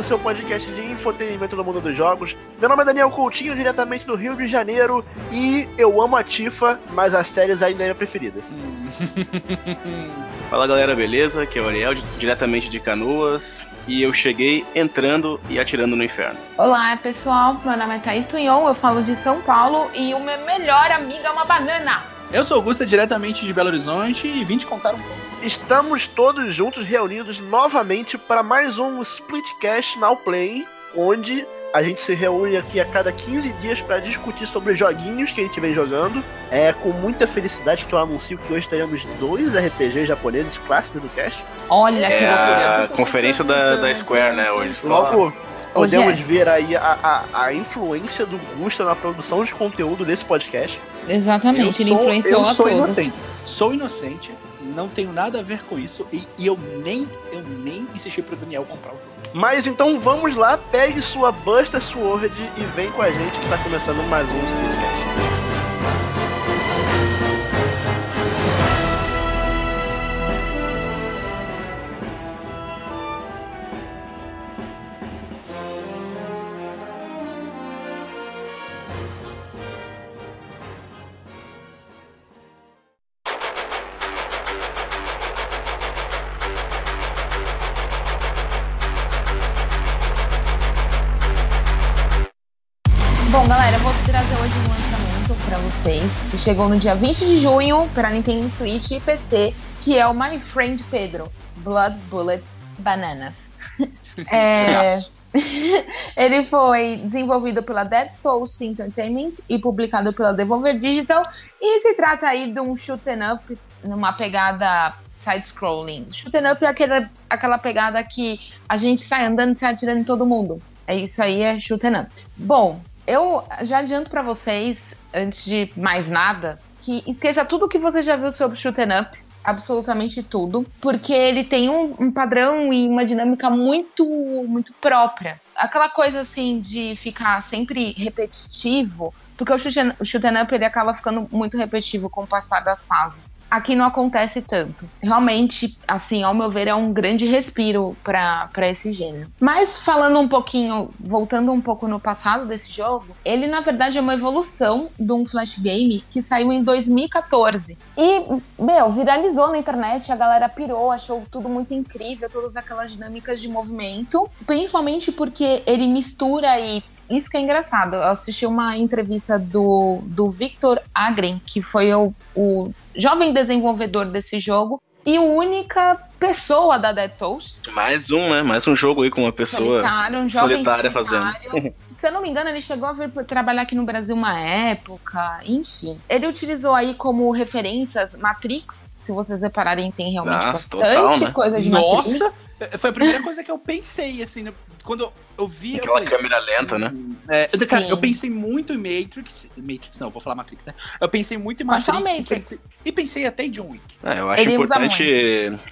o seu podcast de infotenimento no mundo dos jogos. Meu nome é Daniel Coutinho, diretamente do Rio de Janeiro, e eu amo a Tifa, mas as séries ainda é minha preferida. Fala galera, beleza? Aqui é o Ariel, diretamente de Canoas, e eu cheguei entrando e atirando no inferno. Olá pessoal, meu nome é Thaís Tunhon, eu falo de São Paulo, e o meu melhor amigo é uma banana. Eu sou Augusta, diretamente de Belo Horizonte, e vim te contar um pouco. Estamos todos juntos reunidos novamente para mais um Splitcast Now Play, onde a gente se reúne aqui a cada 15 dias para discutir sobre joguinhos que a gente vem jogando. É com muita felicidade que eu anuncio que hoje teremos dois RPGs japoneses clássicos do cast. Olha É que loucura. a conferência da, da Square, né, hoje. Só Logo, podemos é. ver aí a, a, a influência do Gusta na produção de conteúdo desse podcast. Exatamente, ele eu sou, influenciou eu a sou todos. inocente. Sou inocente, não tenho nada a ver com isso, e, e eu nem eu nem insisti pro Daniel comprar o jogo. Mas então vamos lá, pegue sua Buster Sword e vem com a gente que tá começando mais um Splitcast. Que chegou no dia 20 de junho para Nintendo Switch e PC, que é o My Friend Pedro, Blood Bullets Bananas. É, ele foi desenvolvido pela Dead Toast Entertainment e publicado pela Devolver Digital e se trata aí de um shoot 'em up numa pegada side-scrolling. Shoot 'em up é aquela, aquela pegada que a gente sai andando e sai atirando em todo mundo. É isso aí, é shoot 'em up. Bom, eu já adianto pra vocês, antes de mais nada, que esqueça tudo que você já viu sobre shoot up, absolutamente tudo, porque ele tem um, um padrão e uma dinâmica muito, muito própria. Aquela coisa assim de ficar sempre repetitivo, porque o shoot 'em- o shoot 'em up ele acaba ficando muito repetitivo com o passar das fases. Aqui não acontece tanto. Realmente, assim, ao meu ver, é um grande respiro para esse gênero. Mas falando um pouquinho, voltando um pouco no passado desse jogo, ele na verdade é uma evolução de um flash game que saiu em 2014. E, meu, viralizou na internet, a galera pirou, achou tudo muito incrível, todas aquelas dinâmicas de movimento, principalmente porque ele mistura aí isso que é engraçado. Eu assisti uma entrevista do, do Victor Agren, que foi o, o jovem desenvolvedor desse jogo e a única pessoa da Dead Toast. Mais um, né? Mais um jogo aí com uma pessoa. solitário, um jovem solitária solitário. Se eu não me engano, ele chegou a vir trabalhar aqui no Brasil uma época, enfim. Ele utilizou aí como referências Matrix. Se vocês repararem, tem realmente Nossa, bastante total, né? coisa de Matrix. Nossa! é, Foi a primeira coisa que eu pensei, assim, né? quando eu, eu vi, eu Aquela falei... câmera lenta, né? É, eu- cara, eu pensei muito em Matrix. Matrix, não, vou falar Matrix, né? Eu pensei muito em Matrix, falar e, Matrix. pensei, e pensei até em John Wick. É, eu acho Ele importante.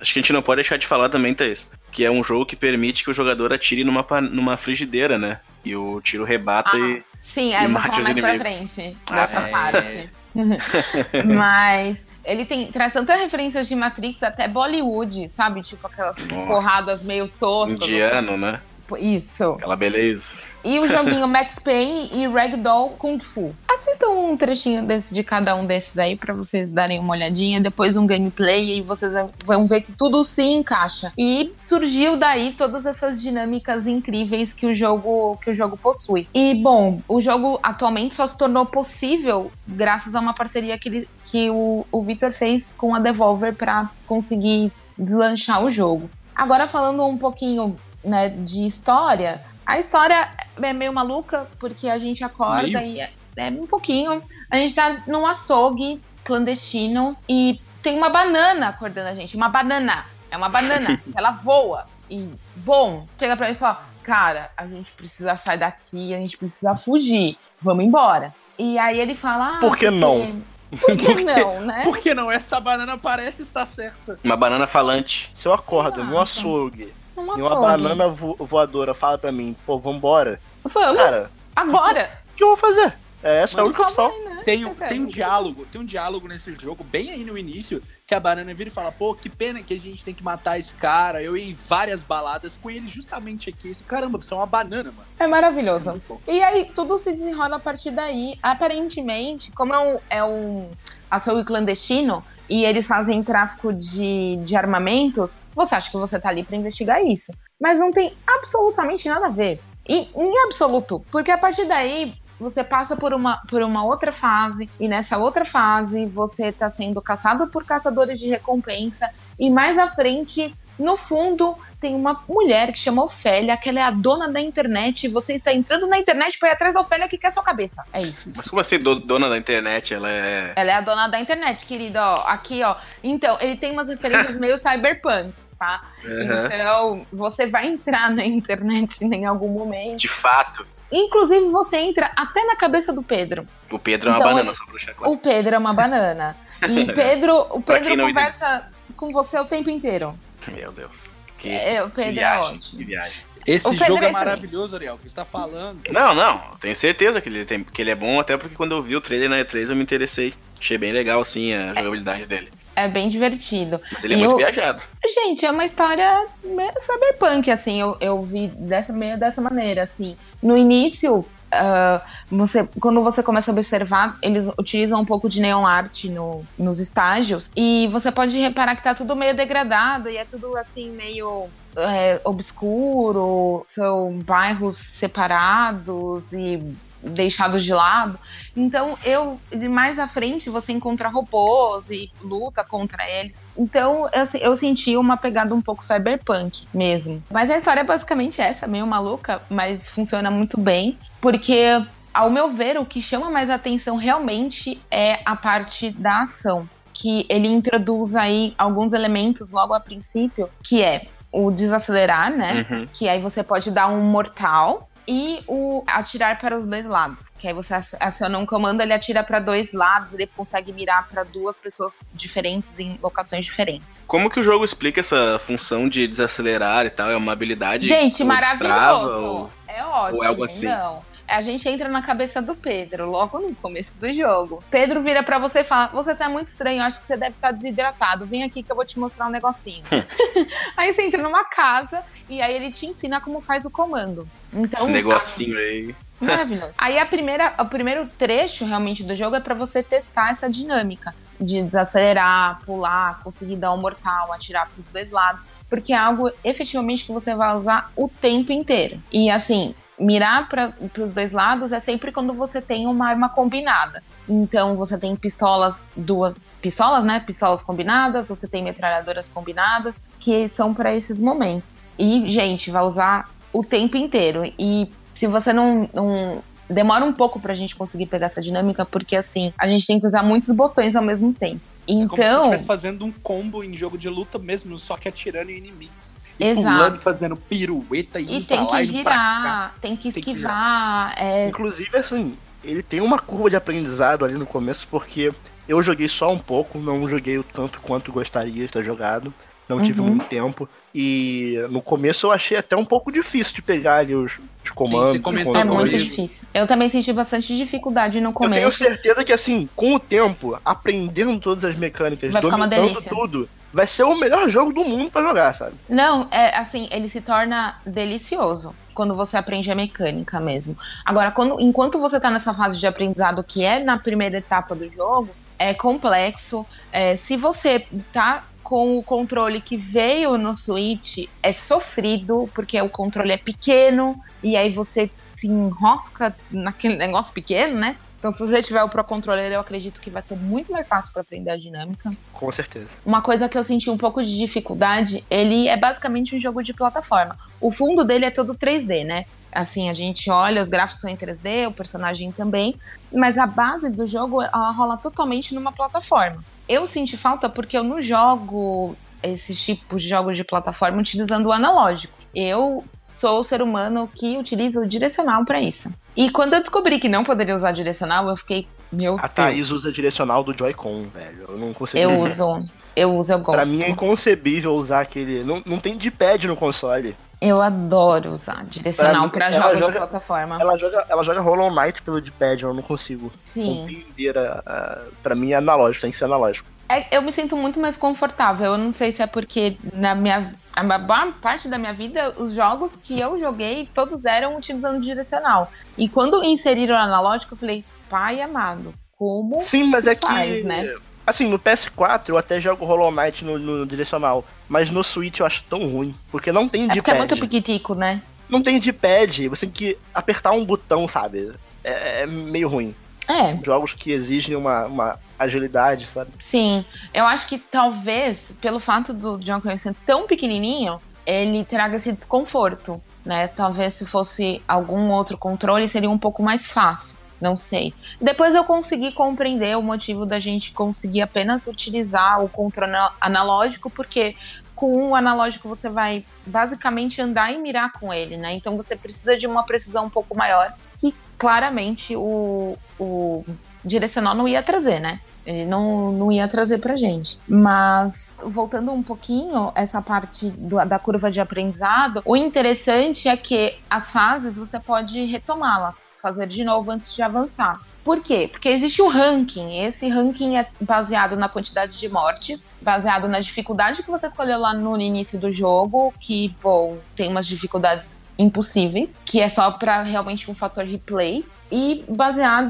Acho que a gente não pode deixar de falar também, Thaís. Que é um jogo que permite que o jogador atire numa, numa frigideira, né? E o tiro rebata Ah, e. Sim, aí eu vou falar os mais pra inimigos. frente Ah, dessa é. Mas ele tem traz tantas referências de Matrix até Bollywood, sabe? Tipo aquelas Nossa. porradas meio toscas. Indiano, né? Isso. Aquela beleza. E o joguinho Max Payne e Ragdoll Kung Fu. Assistam um trechinho desse, de cada um desses aí pra vocês darem uma olhadinha, depois um gameplay e vocês vão ver que tudo se encaixa. E surgiu daí todas essas dinâmicas incríveis que o jogo que o jogo possui. E bom, o jogo atualmente só se tornou possível graças a uma parceria que, ele, que o, o Victor fez com a Devolver pra conseguir deslanchar o jogo. Agora falando um pouquinho né, de história, a história é meio maluca, porque a gente acorda Meio? e é, é um pouquinho. A gente tá num açougue clandestino e tem uma banana acordando a gente. Uma banana. É uma banana. ela voa. E, bom, chega pra mim e fala: Cara, a gente precisa sair daqui, a gente precisa fugir. Vamos embora. E aí ele fala: ah, Por que porque- não? Por que Por que- não, né? Por que não? Essa banana parece estar certa. Uma banana falante. Se eu acordo no Exato. açougue Num e uma banana vo- voadora fala pra mim, pô, vambora. Eu falei, Cara, agora. o que eu vou fazer? É essa é a única opção. né? tem, um, tem um diálogo, tem um diálogo nesse jogo, bem aí no início, que a banana vira e fala, pô, que pena que a gente tem que matar esse cara. Eu ia em várias baladas com ele justamente aqui. Esse caramba, você é uma banana, mano. É maravilhoso. e aí, tudo se desenrola a partir daí. Aparentemente, como é um, é um açougue clandestino e eles fazem tráfico de, de armamentos, você acha que você tá ali para investigar isso. Mas não tem absolutamente nada a ver. E, em absoluto. Porque a partir daí, você passa por uma, por uma outra fase, e nessa outra fase você está sendo caçado por caçadores de recompensa, e mais à frente, no fundo, tem uma mulher que chama Ofélia, que ela é a dona da internet, e você está entrando na internet para ir atrás da Ofélia que quer sua cabeça. É isso. Mas como assim, do, dona da internet? Ela é. Ela é a dona da internet, querida, ó. Aqui, ó. Então, ele tem umas referências meio cyberpunk. Tá? Uhum. Então, você vai entrar na internet em algum momento. De fato. Inclusive, você entra até na cabeça do Pedro. O Pedro é uma Então, banana, ele- só pra deixar claro. O Pedro é uma banana. E Pedro, o Pedro conversa com você o tempo inteiro. Meu Deus. Que, É, o Pedro é viagem, ótimo. que viagem. Esse O jogo é é maravilhoso, Ariel, o que você tá falando. Não, não, tenho certeza que ele, tem, que ele é bom, até porque quando eu vi o trailer na E3 eu me interessei. Achei bem legal, assim, a jogabilidade dele. É bem divertido. Mas ele é E muito o- viajado. Gente, é uma história meio cyberpunk, assim, eu, eu vi dessa, meio dessa maneira, assim. No início, ah, você, quando você começa a observar, eles utilizam um pouco de neon art no, nos estágios, e você pode reparar que tá tudo meio degradado, e é tudo, assim, meio é, obscuro, são bairros separados e deixados de lado. Então, eu mais à frente você encontra robôs e luta contra eles. Então, eu, eu senti uma pegada um pouco cyberpunk mesmo. Mas a história é basicamente essa, meio maluca, mas funciona muito bem, porque ao meu ver, o que chama mais atenção realmente é a parte da ação, que ele introduz aí alguns elementos logo a princípio, que é o desacelerar, né? Uhum. que aí você pode dar um mortal e o atirar para os dois lados. Que aí você ac- aciona um comando, ele atira para dois lados, ele consegue mirar para duas pessoas diferentes em locações diferentes. Como que o jogo explica essa função de desacelerar e tal? É uma habilidade Gente, maravilhoso. destrava ou- É ótimo. ou é algo assim? Não. A gente entra na cabeça do Pedro, logo no começo do jogo. Pedro vira pra você e fala: Você tá muito estranho, acho que você deve estar desidratado. Vem aqui que eu vou te mostrar um negocinho. aí você entra numa casa e aí ele te ensina como faz o comando. Então, Esse negocinho aí. Maravilhoso. Aí a primeira, o primeiro trecho realmente do jogo é pra você testar essa dinâmica de desacelerar, pular, conseguir dar um mortal, atirar pros dois lados, porque é algo efetivamente que você vai usar o tempo inteiro. E assim, mirar para os dois lados é sempre quando você tem uma arma combinada. Então você tem pistolas, duas pistolas, né? Pistolas combinadas, você tem metralhadoras combinadas, que são para esses momentos. E, gente, vai usar o tempo inteiro. E se você não, não- demora um pouco pra gente conseguir pegar essa dinâmica, porque assim, a gente tem que usar muitos botões ao mesmo tempo. É como se você Então, estivesse fazendo um combo em jogo de luta mesmo, só que atirando em inimigos. E Exato. pulando, fazendo pirueta e, e tem que girar, tem que Tem que esquivar, é, Inclusive, assim, ele tem uma curva de aprendizado ali no começo, porque eu joguei só um pouco, não joguei o tanto quanto gostaria de ter jogado. Não tive Uhum. muito tempo. E no começo eu achei até um pouco difícil de pegar ali os, os comandos. você os comentou é muito difícil. Eu também senti bastante dificuldade no Eu tenho começo. certeza que, assim, com o tempo, aprendendo todas as mecânicas, Vai ficar uma dominando delícia. tudo, vai ser o melhor jogo do mundo pra jogar, sabe? Não, é assim, ele se torna delicioso quando você aprende a mecânica mesmo. Agora, quando, enquanto você tá nessa fase de aprendizado que é na primeira etapa do jogo, é complexo. É, se você tá com o controle que veio no Switch, é sofrido, porque o controle é pequeno, e aí você se enrosca naquele negócio pequeno, né? Então, se você tiver o Pro Controller, eu acredito que vai ser muito mais fácil para aprender a dinâmica. Com certeza. Uma coisa que eu senti um pouco de dificuldade, ele é basicamente um jogo de plataforma. O fundo dele é todo 3D, né? Assim, a gente olha, os gráficos são em 3D, o personagem também, mas a base do jogo, ela rola totalmente numa plataforma. Eu senti falta porque eu não jogo esses tipos de jogos de plataforma utilizando o analógico. Eu sou o ser humano que utiliza o direcional para isso. E quando eu descobri que não poderia usar direcional, eu fiquei, meu A Deus. Thaís usa direcional do Joy-Con, velho. Eu não consigo. Eu uso, eu uso, eu gosto. Pra mim é inconcebível usar aquele. Não, não tem de pad no console. Eu adoro usar direcional Pra mim, jogos joga- de plataforma. Ela joga, ela joga Hollow Knight pelo D-pad, eu não consigo Sim. compreender. A, a, pra mim é analógico, tem que ser analógico. É, eu me sinto muito mais confortável. Eu não sei se é porque na minha a maior parte da minha vida, os jogos que eu joguei, todos eram utilizando direcional. E quando inseriram o analógico, eu falei, pai amado, como Sim, mas é que. faz, né? Assim, no PS4 eu até jogo Hollow Knight no, no direcional. Mas no Switch eu acho tão ruim. Porque não tem É porque é muito D-pad. piquitico, né? não tem D-pad. Você tem que apertar um botão, sabe? É, é meio ruim. É, Jogos que exigem uma, uma agilidade, sabe? sim. Eu acho que talvez, pelo fato do John Connor ser tão pequenininho, ele traga esse desconforto, né? Talvez se fosse algum outro controle seria um pouco mais fácil. Não sei. Depois eu consegui compreender o motivo da gente conseguir apenas utilizar o controle ana- analógico, porque com o analógico você vai basicamente andar e mirar com ele, né? Então você precisa de uma precisão um pouco maior, que claramente o, o direcional não ia trazer, né? Ele não, não ia trazer pra gente. Mas, voltando um pouquinho, essa parte do- da curva de aprendizado, o interessante é que as fases você pode retomá-las, fazer de novo antes de avançar. Por quê? Porque existe um ranking. Esse ranking é baseado na quantidade de mortes, baseado na dificuldade que você escolheu lá no início do jogo, que, bom, tem umas dificuldades impossíveis, que é só para realmente um fator replay e baseado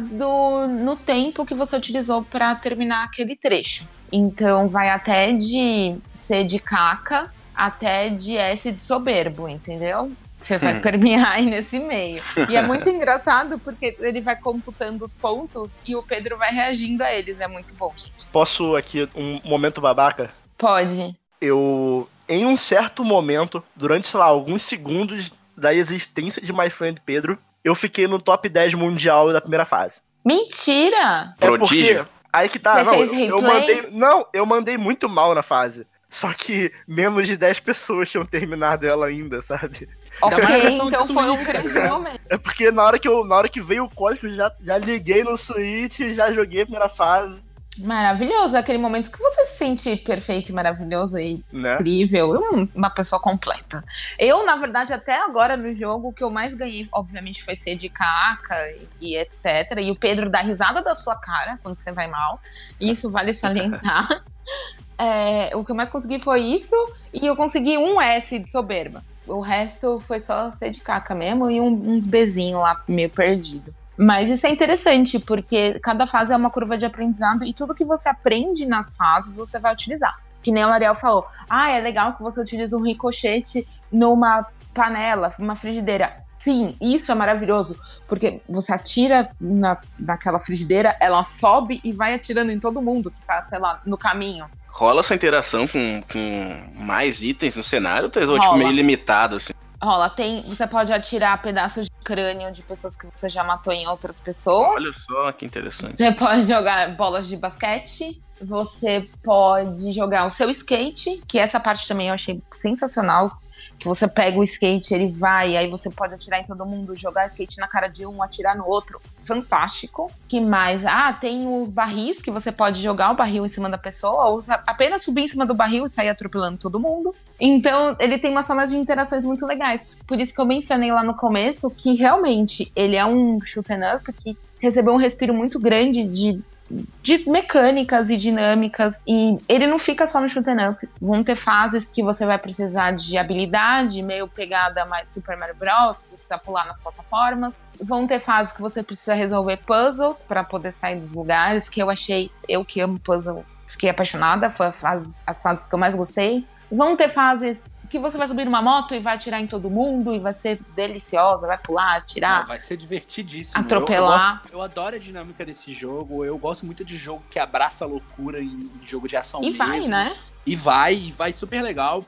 no tempo que você utilizou para terminar aquele trecho. Então vai até de C de caca até de S de soberbo, entendeu? Você vai Hum. permear aí nesse meio. E é muito engraçado porque ele vai computando os pontos e o Pedro vai reagindo a eles. É muito bom, gente. Posso aqui, um momento babaca? Pode. Eu, em um certo momento, durante, sei lá, alguns segundos da existência de My Friend Pedro, eu fiquei no top 10 mundial da primeira fase. Mentira! Prodígio. É porque, aí que tá, Você não, fez eu, eu replay? mandei, não, eu mandei muito mal na fase. Só que menos de 10 pessoas tinham terminado ela ainda, sabe? Ok, então foi um tá grande momento. É porque na hora que, eu, na hora que veio o código, eu já, já liguei no Switch, já joguei a primeira fase, Maravilhoso, aquele momento que você se sente perfeito e maravilhoso e né? incrível, um- uma pessoa completa. Eu, na verdade, até agora no jogo, o que eu mais ganhei, obviamente, foi ser de caca e, e etc. E o Pedro dá risada da sua cara quando você vai mal. Isso vale salientar. É, o que eu mais consegui foi isso, e eu consegui um S de soberba. O resto foi só ser de caca mesmo e um- uns bezinhos lá meio perdido. Mas isso é interessante, porque cada fase é uma curva de aprendizado e tudo que você aprende nas fases você vai utilizar. Que nem o Ariel falou: ah, é legal que você utilize um ricochete numa panela, numa frigideira. Sim, isso é maravilhoso, porque você atira na, naquela frigideira, ela sobe e vai atirando em todo mundo que tá, sei lá, no caminho. Rola sua interação com, com mais itens no cenário, ou é tipo meio limitado, assim? Rola, tem. Você pode atirar pedaços de crânio de pessoas que você já matou em outras pessoas. Olha só que interessante. Você pode jogar bolas de basquete. Você pode jogar o seu skate, que essa parte também eu achei sensacional. Que você pega o skate, ele vai, aí você pode atirar em todo mundo, jogar skate na cara de um, atirar no outro. Fantástico. Que mais? Ah, tem os barris que você pode jogar o barril em cima da pessoa, ou apenas subir em cima do barril e sair atropelando todo mundo. Então, ele tem umas formas de interações muito legais. Por isso que eu mencionei lá no começo que realmente ele é um shoot up que recebeu um respiro muito grande de, de mecânicas e dinâmicas. E ele não fica só no shoot 'em up. Vão ter fases que você vai precisar de habilidade, meio pegada mais Super Mario Bros, que precisa pular nas plataformas. Vão ter fases que você precisa resolver puzzles para poder sair dos lugares, que eu achei, eu que amo puzzle, fiquei apaixonada, foi fase, as fases que eu mais gostei. Vão ter fases que você vai subir numa moto e vai atirar em todo mundo e vai ser deliciosa, vai pular, atirar. Não, vai ser divertidíssimo. Atropelar. Eu, eu, gosto- eu adoro a dinâmica desse jogo. Eu gosto muito de jogo que abraça a loucura em, em jogo de ação e vai, mesmo. né? E vai, e vai super legal.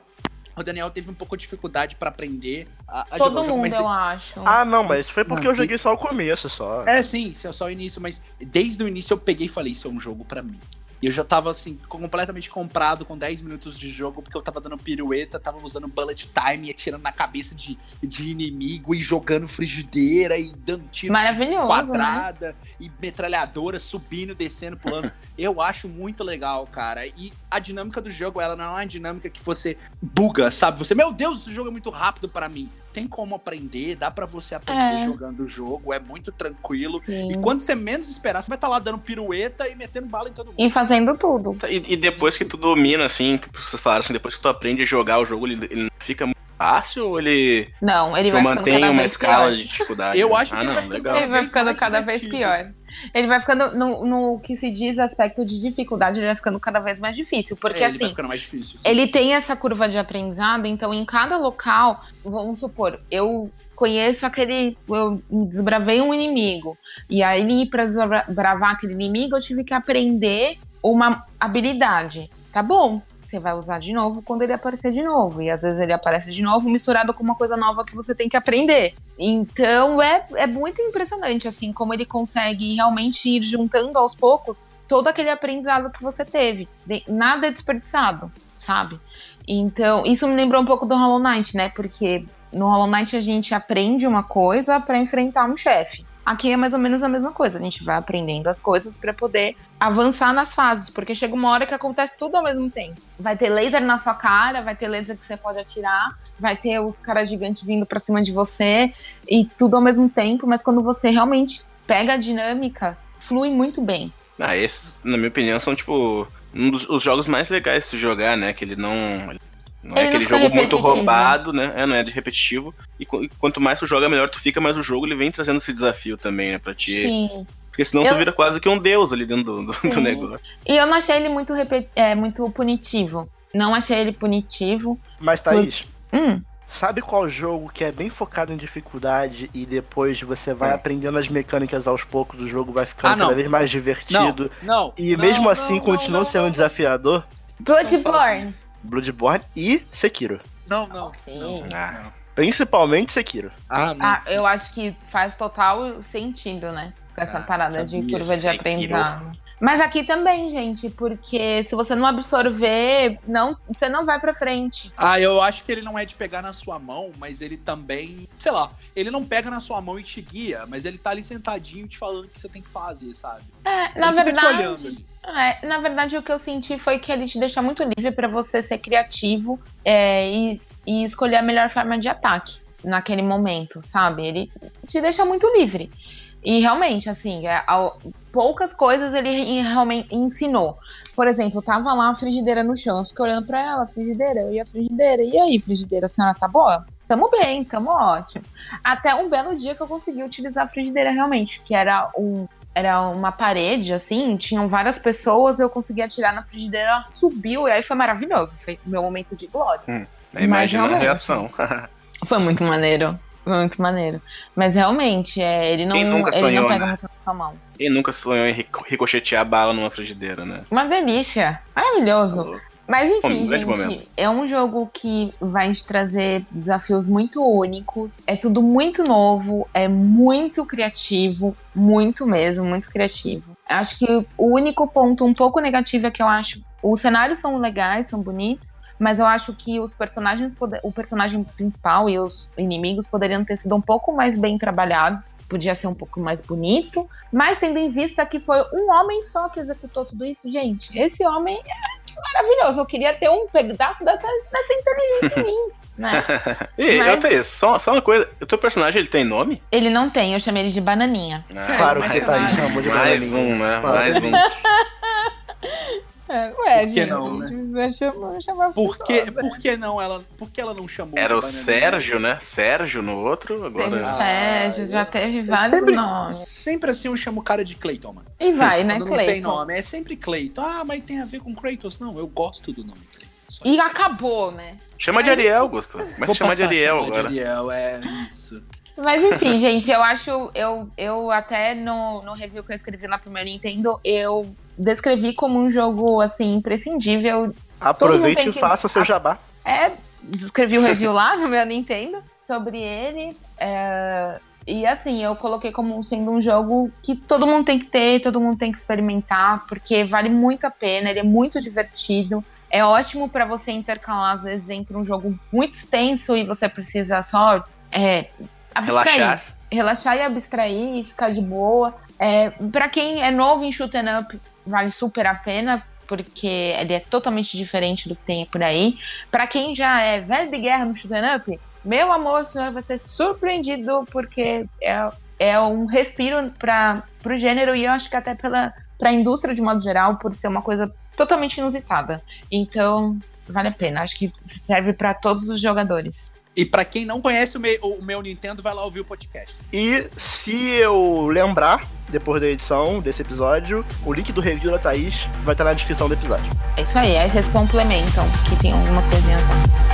O Daniel teve um pouco de dificuldade pra aprender a, a jogar Todo jogo, mundo, mas eu acho. Ah, não, mas foi porque Não, eu joguei só o começo, só. É, sim, isso é só o início, mas desde o início eu peguei e falei, isso é um jogo pra mim. E eu já tava, assim, completamente comprado com 10 minutos de jogo, porque eu tava dando pirueta, tava usando bullet time, atirando na cabeça de, de inimigo e jogando frigideira e dando tiro né? quadrada e metralhadora subindo, descendo, pulando. eu acho muito legal, cara. E a dinâmica do jogo, ela não é uma dinâmica que você buga, sabe? Você, meu Deus, esse jogo é muito rápido pra mim. Tem como aprender, dá pra você aprender É. jogando o jogo, é muito tranquilo. Sim. E quando você menos esperar, você vai estar lá dando pirueta e metendo bala em todo mundo. E fazendo tudo. Tá, E, e depois que tu domina, assim, que vocês falaram assim, depois que tu aprende a jogar o jogo, ele, ele fica muito fácil ou ele Não, ele vai ficando mantém cada uma vez escala pior. de dificuldade? Eu acho que ah, ele não, vai ficando legal. Ele vai ficando cada vez pior. Ele vai ficando, no, no que se diz aspecto de dificuldade, ele vai ficando cada vez mais difícil. Porque É, ele assim, difícil. ele tem essa curva de aprendizado, então em cada local, vamos supor, eu conheço aquele. Eu desbravei um inimigo. E aí, pra desbravar aquele inimigo, eu tive que aprender uma habilidade. Tá bom. Você vai usar de novo quando ele aparecer de novo. E às vezes ele aparece de novo misturado com uma coisa nova que você tem que aprender. Então é, é muito impressionante, assim, como ele consegue realmente ir juntando aos poucos todo aquele aprendizado que você teve. Nada é desperdiçado, sabe? Então, isso me lembrou um pouco do Hollow Knight, né? Porque no Hollow Knight a gente aprende uma coisa pra enfrentar um chefe. Aqui é mais ou menos a mesma coisa. A gente vai aprendendo as coisas pra poder avançar nas fases, porque chega uma hora que acontece tudo ao mesmo tempo. Vai ter laser na sua cara, vai ter laser que você pode atirar, vai ter os caras gigantes vindo pra cima de você e tudo ao mesmo tempo, mas quando você realmente pega a dinâmica, flui muito bem. Ah, esses, na minha opinião, são tipo um dos os jogos mais legais de jogar, né? Que ele não. Não Ele é não aquele fica jogo muito repetitivo. roubado, né? É, não é de repetitivo. E, e quanto mais tu joga, melhor tu fica, mas o jogo ele vem trazendo esse desafio também, né? Pra ti. Sim. Porque senão Eu- tu vira quase que um deus ali dentro do, do- do negócio. E eu não achei ele muito, repe- é, muito punitivo. Não achei ele punitivo. Mas, Thaís, Hum, sabe qual jogo que é bem focado em dificuldade e depois você vai Hum. aprendendo as mecânicas aos poucos, o jogo vai ficando Ah, não. cada vez mais Não, divertido. não. E não, mesmo não, assim não, continua não, sendo não, desafiador. não Bloodborne. Bloodborne e Sekiro. Não, não. Sim. Ah, Principalmente Sekiro. Ah, não. Ah, eu acho que faz total sentido, né? Essa Ah, parada de curva de aprendizado. Mas aqui também, gente, porque se você não absorver, não, você não vai pra frente. Ah, eu acho que ele não é de pegar na sua mão, mas ele também, sei lá, ele não pega na sua mão e te guia, mas ele tá ali sentadinho te falando o que você tem que fazer, sabe? É, na ele fica te olhando verdade, ali. é, na verdade o que eu senti foi que ele te deixa muito livre pra você ser criativo é, e, e escolher a melhor forma de ataque naquele momento, sabe? Ele te deixa muito livre. E realmente, assim, é, poucas coisas ele realmente ensinou. Por exemplo, tava lá a frigideira no chão, eu fiquei olhando pra ela, frigideira, eu ia frigideira, e aí, frigideira, a senhora tá boa? Tamo bem, tamo ótimo. Até um belo dia que eu consegui utilizar a frigideira realmente, que era um. Era uma parede, assim, tinham várias pessoas, eu consegui atirar na frigideira, ela subiu, e aí foi maravilhoso. Foi meu momento de glória. Aí imagina a reação. Foi muito maneiro. Muito maneiro. Mas realmente, é, ele não, Quem nunca ele sonhou, não pega né? muito na sua mão. Quem nunca sonhou em rico- ricochetear bala numa frigideira, né? Uma delícia. Maravilhoso. Tá. Mas enfim, gente, momento. é um jogo que vai te trazer desafios muito únicos. É tudo muito novo, é muito criativo, muito mesmo, muito criativo. Acho que o único ponto um pouco negativo é que eu acho os cenários são legais, são bonitos, mas eu acho que os personagens, o personagem principal e os inimigos poderiam ter sido um pouco mais bem trabalhados, podia ser um pouco mais bonito, mas tendo em vista que foi um homem só que executou tudo isso, gente, esse homem maravilhoso. Eu queria ter um pedaço da- dessa inteligência em mim. Né? E, Mas- tenho, só, só uma coisa, o teu personagem ele tem nome? Ele não tem, eu chamei ele de bananinha. Ah, Claro que você tá aí, chamou de mais bananinha. um, né? Mais um. É, ué, Por que não, né? chamar, chamar Por que, por que não ela, por que ela não chamou Era o? Sérgio, né? Sérgio no outro, Teve agora. Ah, Sérgio, já teve É vários sempre, nomes. sempre assim eu chamo o cara de Clayton, mano. E vai, né, Quando não tem nome, é sempre Clayton. Ah, mas tem a ver com Kratos? Não, eu gosto do nome Clayton. E acabou, né? Chama de Ariel, Gusto. Mas Vou chama de Ariel agora. De Ariel, é isso. Mas enfim, gente, eu acho. Eu, eu até no, no review que eu escrevi lá pro meu Nintendo, eu descrevi como um jogo, assim, imprescindível. Aproveite e que- faça o seu jabá. É, descrevi o review lá no meu Nintendo sobre ele. é, E assim, eu coloquei como sendo um jogo que todo mundo tem que ter, todo mundo tem que experimentar, porque vale muito a pena, ele é muito divertido. É ótimo para você intercalar, às vezes, entre um jogo muito extenso e você precisa só é, abstrair. Relaxar. Relaxar e abstrair e ficar de boa. É, para quem é novo em shoot 'em up, vale super a pena, porque ele é totalmente diferente do que tem por aí. Para quem já é velho de guerra no shoot up, meu amor, você vai ser surpreendido, porque é, é um respiro para o gênero e eu acho que até pela para a indústria de modo geral, por ser uma coisa totalmente inusitada. Então, vale a pena. Acho que serve para todos os jogadores. E pra quem não conhece o meu, o meu Nintendo, vai lá ouvir o podcast. E se eu lembrar, depois da edição desse episódio, o link do review da Thaís vai estar na descrição do episódio. É isso aí, aí vocês complementam, que tem algumas coisinhas lá.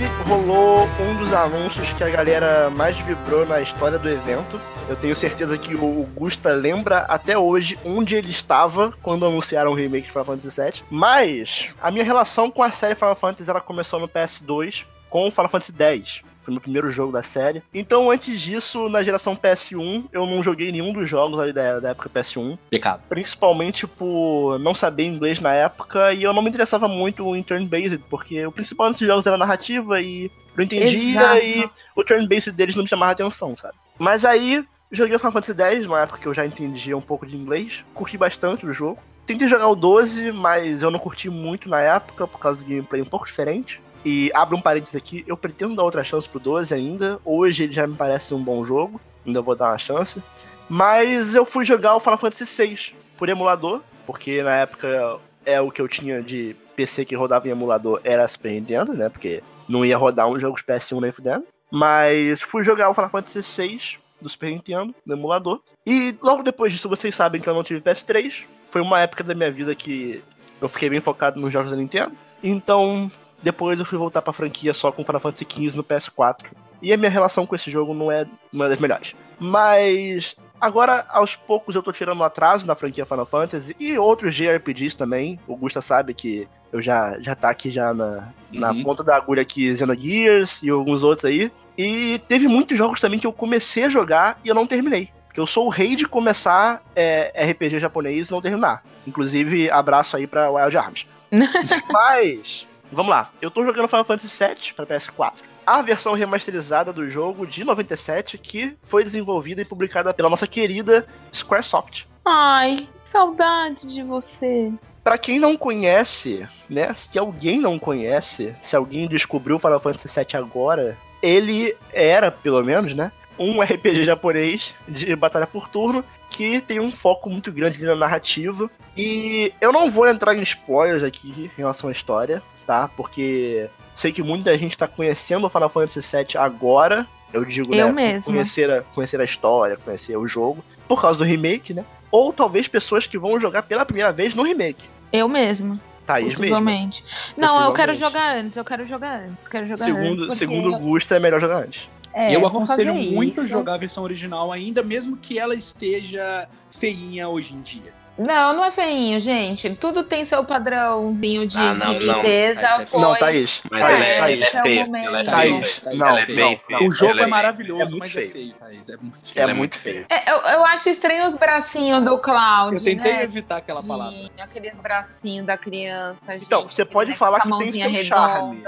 2015 rolou um dos anúncios que a galera mais vibrou na história do evento. Eu tenho certeza que o Gusta lembra até hoje onde ele estava quando anunciaram o remake de Final Fantasy VII. Mas a minha relação com a série Final Fantasy ela começou no PS2 com Final Fantasy X. Foi meu primeiro jogo da série. Então, antes disso, na geração PS1, eu não joguei nenhum dos jogos ali da, da época PS1 Pecado. principalmente por não saber inglês na época e eu não me interessava muito em turn-based, porque o principal desses jogos era narrativa e eu entendia Exato. e o turn-based deles não me chamava atenção, sabe? Mas aí, joguei o Final Fantasy X, uma época que eu já entendia um pouco de inglês, curti bastante o jogo. Tentei jogar o 12, mas eu não curti muito na época, por causa do gameplay um pouco diferente. E abro um parênteses aqui, eu pretendo dar outra chance pro 12 ainda. Hoje ele já me parece um bom jogo, ainda vou dar uma chance. Mas eu fui jogar o Final Fantasy VI por emulador, porque na época é o que eu tinha de PC que rodava em emulador era Super Nintendo, né? Porque não ia rodar um jogo de PS1 nem fudendo. Mas fui jogar o Final Fantasy VI do Super Nintendo, no emulador. E logo depois disso, vocês sabem que eu não tive PS3. Foi uma época da minha vida que eu fiquei bem focado nos jogos da Nintendo. Então, depois eu fui voltar pra franquia só com Final Fantasy XV no PS4. E a minha relação com esse jogo não é uma das melhores. Mas agora, aos poucos, eu tô tirando um atraso na franquia Final Fantasy e outros JRPGs também. O Gusta sabe que eu já, já tá aqui já na, na Uhum. ponta da agulha aqui Xenogears e alguns outros aí. E teve muitos jogos também que eu comecei a jogar e eu não terminei. Porque eu sou o rei de começar é, RPG japonês e não terminar. Inclusive, abraço aí pra Wild Arms. Mas, vamos lá. Eu tô jogando Final Fantasy VII pra PS4. A versão remasterizada do jogo de 97, que foi desenvolvida e publicada pela nossa querida Squaresoft. Ai, saudade de você. Pra quem não conhece, né? Se alguém não conhece, se alguém descobriu Final Fantasy VII agora, ele era, pelo menos, né? Um RPG japonês de batalha por turno que tem um foco muito grande na narrativa. E eu não vou entrar em spoilers aqui em relação à história, tá? Porque sei que muita gente tá conhecendo o Final Fantasy VII agora. Eu digo, Eu né? mesma. Conhecer a, conhecer a história, conhecer o jogo, por causa do remake, né? Ou talvez pessoas que vão jogar pela primeira vez no remake. Eu mesma, Thaís mesmo. possivelmente. Não, eu quero Possivelmente. jogar antes, eu quero jogar antes. Quero jogar. Segundo, porque segundo o Gusto, é melhor jogar antes. É, eu aconselho muito isso. jogar a versão original ainda, mesmo que ela esteja feinha hoje em dia. Não, não é feinho, gente. Tudo tem seu padrãozinho de Ah, não, não. é foi. Não, Thaís. Mas Thaís, é- Thaís. é é feia, ela é Thaís, feia. não, Ela é não, não. O jogo Ela é, bem- maravilhoso, é muito mas feio. é feio, Thaís. É muito É Ela é muito feio. É, eu, eu acho estranho os bracinhos do Cloud. Eu tentei né? evitar aquela palavra. Aqueles bracinhos da criança. Então, gente, você pode né, falar que tem seu charme.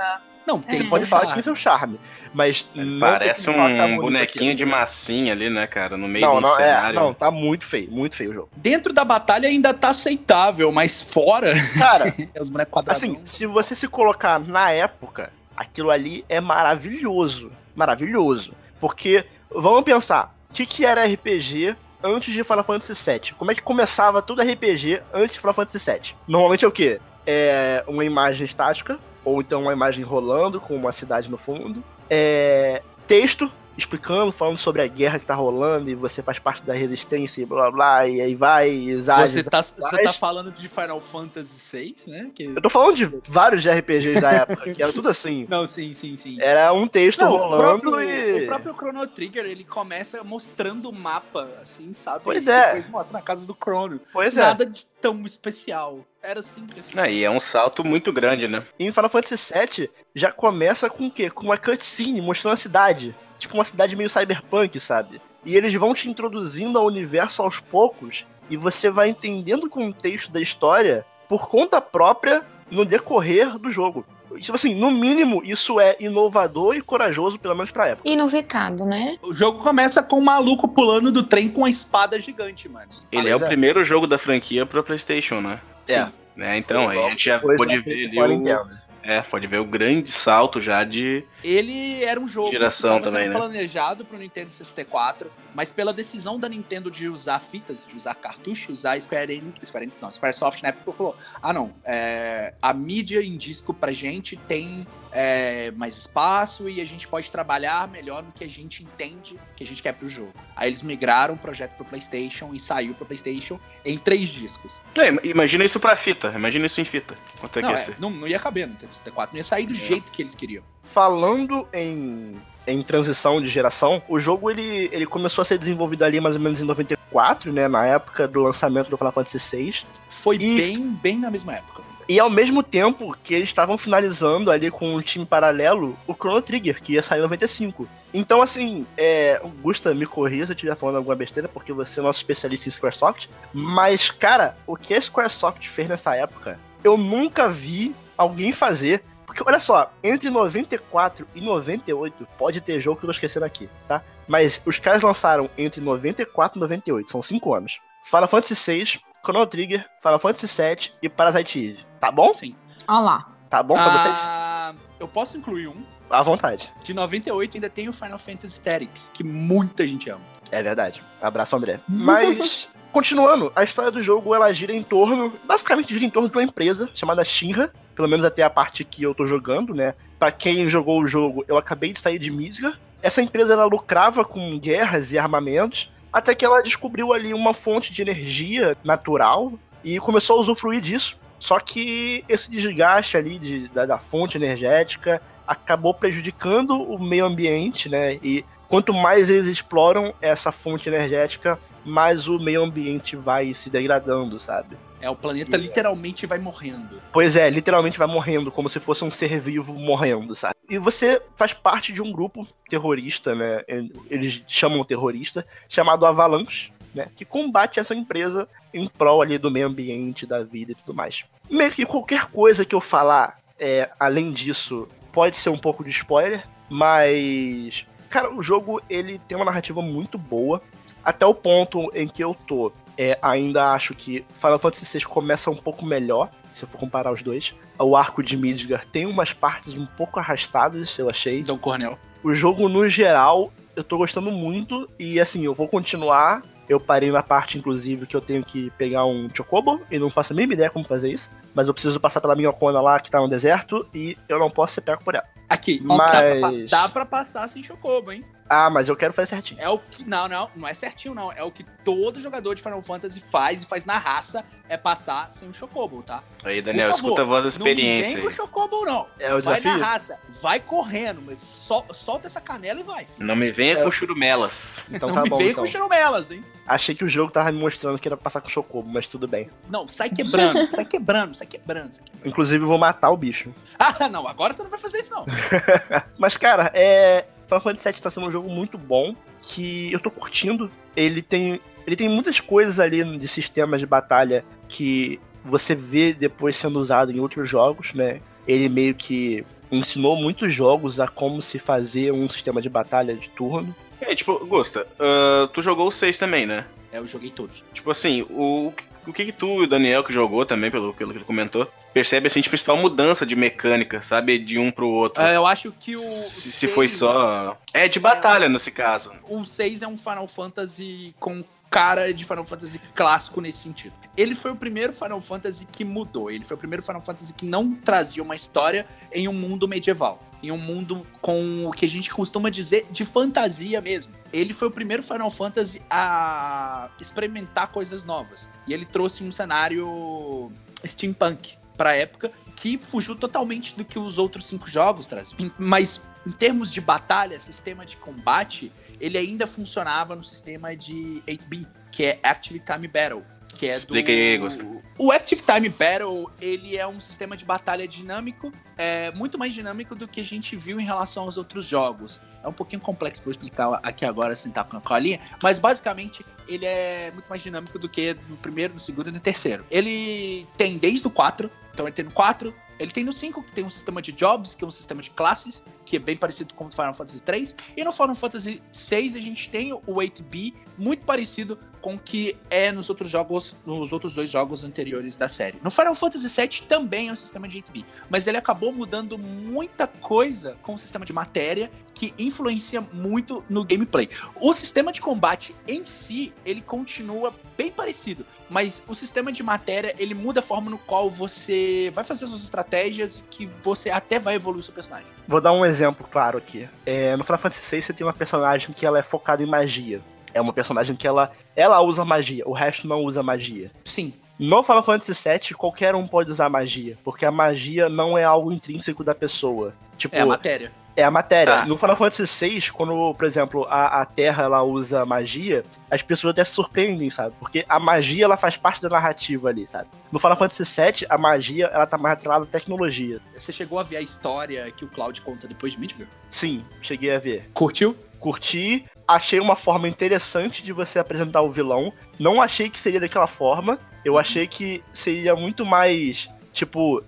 Não, tem Você É. pode falar que tem seu charme. Mas não Parece um bonequinho aqui. de massinha ali, né, cara? No meio Não, do não, é, cenário. não, tá muito feio, muito feio o jogo. Dentro da batalha ainda tá aceitável, mas fora Cara, é os bonecos quadrados. assim, se você se colocar na época, aquilo ali é maravilhoso. Maravilhoso. Porque, vamos pensar, o que, que era RPG antes de Final Fantasy VII? Como é que começava todo RPG antes de Final Fantasy VII? Normalmente é o quê? É uma imagem estática, ou então uma imagem rolando com uma cidade no fundo. É, texto explicando, falando sobre a guerra que tá rolando e você faz parte da resistência e blá blá, e aí vai, Zaz, Você tá, você tá falando de Final Fantasy VI, né? Que... Eu tô falando de vários RPGs da época, que era tudo assim. Não, sim, sim, sim. Era um texto Não, o rolando próprio, e. o próprio Chrono Trigger, ele começa mostrando o mapa, assim, sabe? Pois E é. Depois mostra na casa do Chrono. Pois é. Nada de tão especial. Era simples. Não, e é um salto muito grande, né? E em Final Fantasy VII já começa com o quê? Com uma cutscene mostrando a cidade. Tipo uma cidade meio cyberpunk, sabe? E eles vão te introduzindo ao universo aos poucos e você vai entendendo o contexto da história por conta própria no decorrer do jogo. Tipo assim, no mínimo, isso é inovador e corajoso, pelo menos pra época. Inusitado, né? O jogo começa com um maluco pulando do trem com uma espada gigante, mano. Ele Ah, é o é. primeiro jogo da franquia pra PlayStation, né? É. Sim. Né, então, aí a gente já pode ver ali o, Nintendo. é, pode ver o grande salto já de Ele era um jogo Geração que também, sendo né? planejado pro Nintendo 64, mas pela decisão da Nintendo de usar fitas, de usar cartuchos, a Square Enix, Square Enix não, Squaresoft na época falou, ah não, é, a mídia em disco pra gente tem é, mais espaço e a gente pode trabalhar melhor no que a gente entende que a gente quer pro jogo. Aí eles migraram o projeto pro Playstation e saiu pro Playstation em três discos. É, im- imagina isso pra fita, imagina isso em fita. Quanto é não, que ia é, ser? não, não ia caber no Nintendo 64, não ia sair do jeito que eles queriam. Falando em, em transição de geração, o jogo ele, ele começou a ser desenvolvido ali mais ou menos em 94, né? Na época do lançamento do Final Fantasy VI. Foi E- bem, bem na mesma época. E ao mesmo tempo que eles estavam finalizando ali com um time paralelo o Chrono Trigger, que ia sair em 95. Então, assim, é, Gusta me corrija se eu estiver falando alguma besteira, porque você é nosso especialista em Squaresoft. Mas, cara, o que a Squaresoft fez nessa época, eu nunca vi alguém fazer. Porque, olha só, entre 94 e 98, pode ter jogo que eu tô esquecendo aqui, tá? Mas os caras lançaram entre 94 e 98, são 5 anos. Final Fantasy VI, Chrono Trigger, Final Fantasy VII e Parasite Eve. Tá bom? Sim. Olha lá. Tá bom pra vocês? Ah, eu posso incluir um. À vontade. De 98 ainda tem o Final Fantasy Tactics, que muita gente ama. É verdade. Abraço, André. Mas, continuando, a história do jogo ela gira em torno. Basicamente gira em torno de uma empresa chamada Shinra. Pelo menos até a parte que eu tô jogando, né? Pra quem jogou o jogo, eu acabei de sair de Midgar. Essa empresa ela lucrava com guerras e armamentos. Até que ela descobriu ali uma fonte de energia natural e começou a usufruir disso. Só que esse desgaste ali de, da, da fonte energética acabou prejudicando o meio ambiente, né? E quanto mais eles exploram essa fonte energética, mais o meio ambiente vai se degradando, sabe? É, o planeta literalmente vai morrendo. Pois é, literalmente vai morrendo, como se fosse um ser vivo morrendo, sabe? E você faz parte de um grupo terrorista, né? Eles chamam terrorista, chamado Avalanche, né? Que combate essa empresa em prol ali do meio ambiente, da vida e tudo mais. Meio que qualquer coisa que eu falar, é, além disso, pode ser um pouco de spoiler, mas. Cara, o jogo ele tem uma narrativa muito boa. Até o ponto em que eu tô, é, ainda acho que Final Fantasy VI começa um pouco melhor, se eu for comparar os dois. O arco de Midgar tem umas partes um pouco arrastadas, eu achei. Então, Cornel. O jogo, no geral, eu tô gostando muito. E assim, eu vou continuar. Eu parei na parte, inclusive, que eu tenho que pegar um Chocobo. E não faço a mínima ideia como fazer isso. Mas eu preciso passar pela minha cona lá, que tá no deserto. E eu não posso ser pego por ela. Aqui, Mas- dá, pra, dá pra passar sem chocobo, hein? Ah, mas eu quero fazer certinho. É o que. Não, não, não é certinho, não. É o que todo jogador de Final Fantasy faz e faz na raça, é passar sem o chocobo, tá? Aí, Daniel, Por favor, escuta a voz da Não me experiência. vem com o chocobo, não. É o vai desafio? na raça, vai correndo, mas sol- solta essa canela e vai. filho. Não me venha É. com churumelas. Então não tá me bom. vem Então. com churumelas, hein? Achei que o jogo tava me mostrando que era passar com Chocobo, mas tudo bem. Não, sai quebrando, sai quebrando, sai quebrando, sai quebrando. Inclusive, eu vou matar o bicho. Ah, não, agora você não vai fazer isso, não. Mas, cara, é. Final Fantasy VII tá sendo um jogo muito bom, que eu tô curtindo. Ele tem. Ele tem muitas coisas ali de sistemas de batalha que você vê depois sendo usado em outros jogos, né? Ele meio que ensinou muitos jogos a como se fazer um sistema de batalha de turno. É, tipo, Gusta, ah, tu jogou o 6 também, né? É, eu joguei todos. Tipo assim, o, o que que tu e o Daniel, que jogou também, pelo, pelo que ele comentou, percebe, assim, de principal mudança de mecânica, sabe? De um pro outro. É, eu acho que o. se, se foi só... É, de batalha, nesse caso. O 6 é um Final Fantasy com cara de Final Fantasy clássico nesse sentido. Ele foi o primeiro Final Fantasy que mudou. Ele foi o primeiro Final Fantasy que não trazia uma história em um mundo medieval. Em um mundo com o que a gente costuma dizer de fantasia mesmo. Ele foi o primeiro Final Fantasy a experimentar coisas novas. E ele trouxe um cenário steampunk pra época que fugiu totalmente do que os outros cinco jogos traziam. Mas em termos de batalha, sistema de combate, ele ainda funcionava no sistema de 8B, que é Active Time Battle. Que é Explica do... aí, Gustavo. O Active Time Battle, ele é um sistema de batalha dinâmico, é muito mais dinâmico do que a gente viu em relação aos outros jogos. É um pouquinho complexo para eu explicar aqui agora, sentar com a colinha, mas basicamente ele é muito mais dinâmico do que no primeiro, no segundo e no terceiro. Ele tem desde o 4, então ele tem no 4, ele tem no 5, que tem um sistema de jobs, que é um sistema de classes, que é bem parecido com o Final Fantasy 3. E no Final Fantasy 6 a gente tem o 8B, muito parecido com o que é nos outros jogos, nos outros dois jogos anteriores da série. No Final Fantasy 7 também é um sistema de 8B, mas ele acabou mudando muita coisa com o sistema de matéria que influencia muito no gameplay. O sistema de combate em si, ele continua bem parecido, mas o sistema de matéria, ele muda a forma no qual você vai fazer suas estratégias e que você até vai evoluir seu personagem. Vou dar um exemplo claro aqui. É, no Final Fantasy VI você tem uma personagem que ela é focada em magia. É uma personagem que ela, ela usa magia, o resto não usa magia. Sim, No Final Fantasy VII, qualquer um pode usar magia, porque a magia não é algo intrínseco da pessoa. Tipo, é a matéria. é a matéria. Tá. No Final Fantasy VI, quando, por exemplo, a, a Terra ela usa magia, as pessoas até se surpreendem, sabe? Porque a magia ela faz parte da narrativa ali, sabe? No Final Fantasy VII, a magia ela tá mais atrelada à tecnologia. Você chegou a ver a história que o Cloud conta depois de Midgar? Sim, cheguei a ver. Curtiu? Curti, achei uma forma interessante de você apresentar o vilão. Não achei que seria daquela forma. Eu achei que seria muito mais, tipo,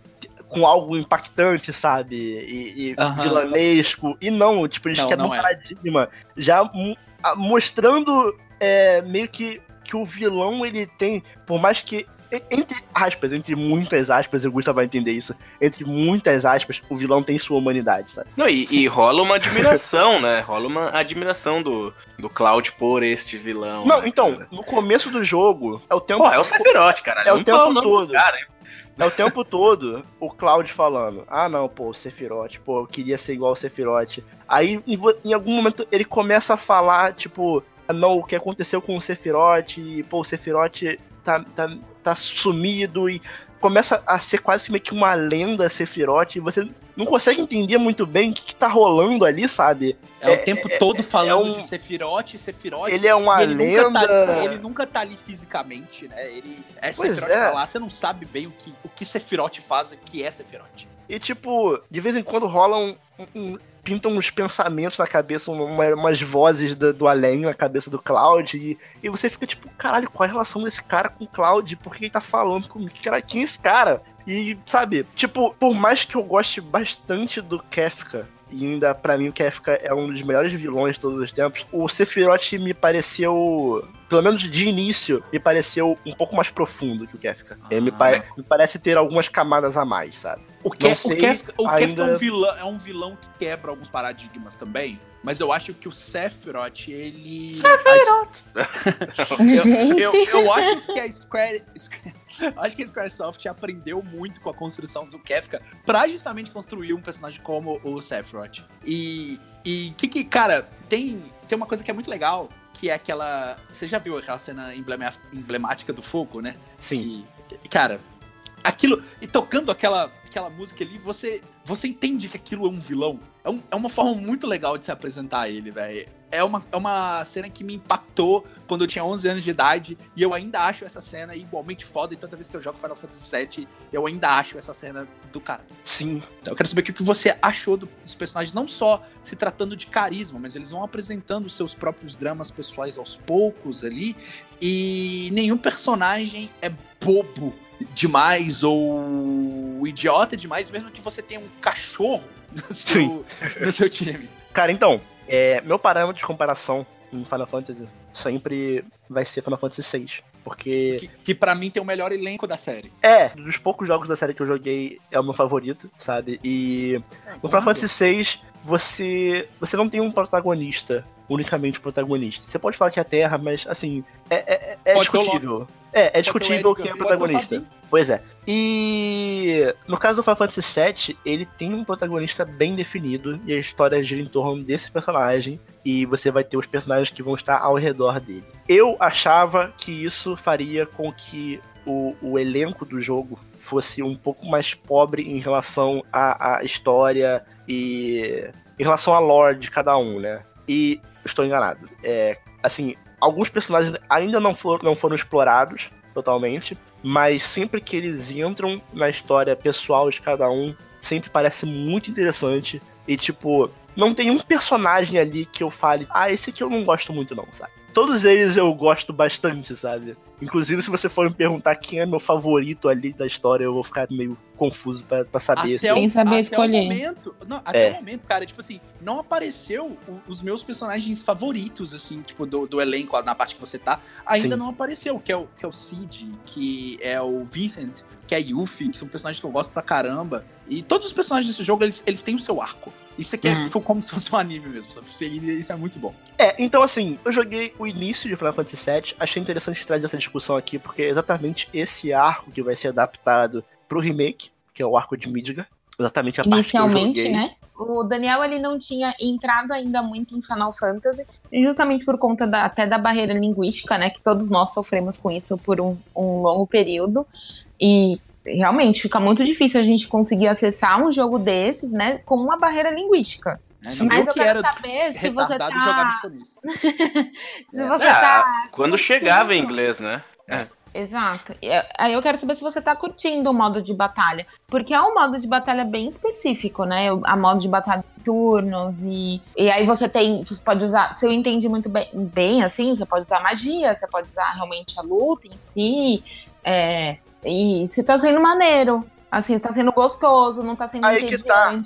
com algo impactante, sabe? E, e vilanesco. E não, tipo, eles Não, quebram não um é. paradigma. Já mostrando é, meio que, que o vilão ele tem, por mais que. Entre aspas, entre muitas aspas, o Gustavo vai entender isso. Entre muitas aspas, o vilão tem sua humanidade, sabe? Não, e, e rola uma admiração, né? Rola uma admiração do, do Cloud por este vilão. Não, né, então, cara? no começo do jogo, é o tempo Pô, é o Sephiroth, caralho. É o tempo todo. Cara? É o tempo todo o Cloud falando: Ah, não, pô, o Sephiroth, pô, eu queria ser igual o Sephiroth. Aí, em, em algum momento, ele começa a falar, tipo, "Ah, não, o que aconteceu com o Sephiroth, e, pô, o Sephiroth tá, tá, tá sumido, e começa a ser quase meio que uma lenda Sephiroth, e você não consegue entender muito bem o que, que tá rolando ali, sabe? É, É- o tempo todo falando um- de Sephiroth, Sephiroth. Ele é uma ele lenda. Nunca tá, ele nunca tá ali fisicamente, né? Ele é Pois Sephiroth é. tá lá, você não sabe bem o que, o que Sephiroth faz, o que é Sephiroth. E, tipo, de vez em quando rolam. Um, um- pintam uns pensamentos na cabeça, uma- umas vozes do, do além na cabeça do Cloud. E, e você fica tipo, caralho, qual é a relação desse cara com o Cloud? Por que ele tá falando comigo? Quem é esse cara? E, sabe, tipo, por mais que eu goste bastante do Kefka. E ainda, pra mim, o Kefka é um dos melhores vilões de todos os tempos. O Sephiroth me pareceu, pelo menos de início, me pareceu um pouco mais profundo que o Kefka. Ele me, Ah. pa- me parece ter algumas camadas a mais, sabe? O, sei o Kefka, o Kefka é, ainda- um vilão, é um vilão que quebra alguns paradigmas também, mas eu acho que o Sephiroth, ele... Gente. Eu, eu acho que a Square, Square- eu acho que a Squaresoft aprendeu muito com a construção do Kefka pra justamente construir um personagem como o Sephiroth. E e que que, cara, tem tem uma coisa que é muito legal, que é aquela, você já viu aquela cena emblemática do fogo, né? Sim. Que, cara, aquilo e tocando aquela aquela música ali, você você entende que aquilo é um vilão. É, um- é uma forma muito legal de se apresentar ele, velho. É uma, é uma cena que me impactou quando eu tinha 11 anos de idade e eu ainda acho essa cena igualmente foda e toda vez que eu jogo Final Fantasy VII, eu ainda acho essa cena do cara. Sim. Então eu quero saber o que você achou do- dos personagens, não só se tratando de carisma, mas eles vão apresentando seus próprios dramas pessoais aos poucos ali e nenhum personagem é bobo demais ou idiota demais, mesmo que você tenha um cachorro no seu, no seu time. Cara, então, é, meu parâmetro de comparação em Final Fantasy sempre vai ser Final Fantasy VI. Porque, Que, que para mim tem o melhor elenco da série. é, dos poucos jogos da série que eu joguei, é o meu favorito, sabe? E no Final Fantasy VI, você, você não tem um protagonista unicamente o protagonista. Você pode falar que é a Terra, mas assim, é, é, é discutível. É, é discutível quem é o protagonista. Pois é. E no caso do Final Fantasy VII, ele tem um protagonista bem definido e a história gira em torno desse personagem e você vai ter os personagens que vão estar ao redor dele. Eu achava que isso faria com que o, o elenco do jogo fosse um pouco mais pobre em relação à, à história e em relação à lore de cada um, né? E estou enganado. É, assim, alguns personagens ainda não foram, não foram explorados totalmente, mas sempre que eles entram na história pessoal de cada um, sempre parece muito interessante. E, tipo, não tem um personagem ali que eu fale, ah, esse aqui eu não gosto muito, não, sabe? Todos eles eu gosto bastante, sabe? Inclusive, se você for me perguntar quem é meu favorito ali da história, eu vou ficar meio confuso pra, pra saber. Até, assim. O, saber até escolher. o momento. Não, até É. o momento, cara, tipo assim, não apareceu o- os meus personagens favoritos, assim, tipo, do, do elenco, na parte que você tá. Ainda Sim. não apareceu, que é, o, que é o Cid, que é o Vincent, que é a Yuffie, que são personagens que eu gosto pra caramba. E todos os personagens desse jogo, eles, eles têm o seu arco. Isso aqui é Uhum. como se fosse um anime mesmo, sabe? Isso, é muito bom. É, então assim, eu joguei o início de Final Fantasy VII, achei interessante trazer essa discussão aqui, porque é exatamente esse arco que vai ser adaptado pro remake, que é o arco de Midgar. Exatamente a parte que eu Inicialmente, joguei. né? O Daniel ele não tinha entrado ainda muito em Final Fantasy, justamente por conta da- até da barreira linguística, né? Que todos nós sofremos com isso por um, um longo período. E realmente fica muito difícil a gente conseguir acessar um jogo desses, né? Com uma barreira linguística. Né? Não Mas eu eu que quero saber se você tá. Se É. você Ah, tá. quando chegava em inglês, né? Exato. É, Aí eu quero saber se você tá curtindo o modo de batalha. Porque é um modo de batalha bem específico, né? A modo de batalha de turnos e. E aí você tem. Você pode usar. Se eu entendi muito bem, bem assim, você pode usar magia, você pode usar realmente a luta em si. É, e se tá sendo maneiro. Assim, se tá sendo gostoso, não tá sendo Aí que tá.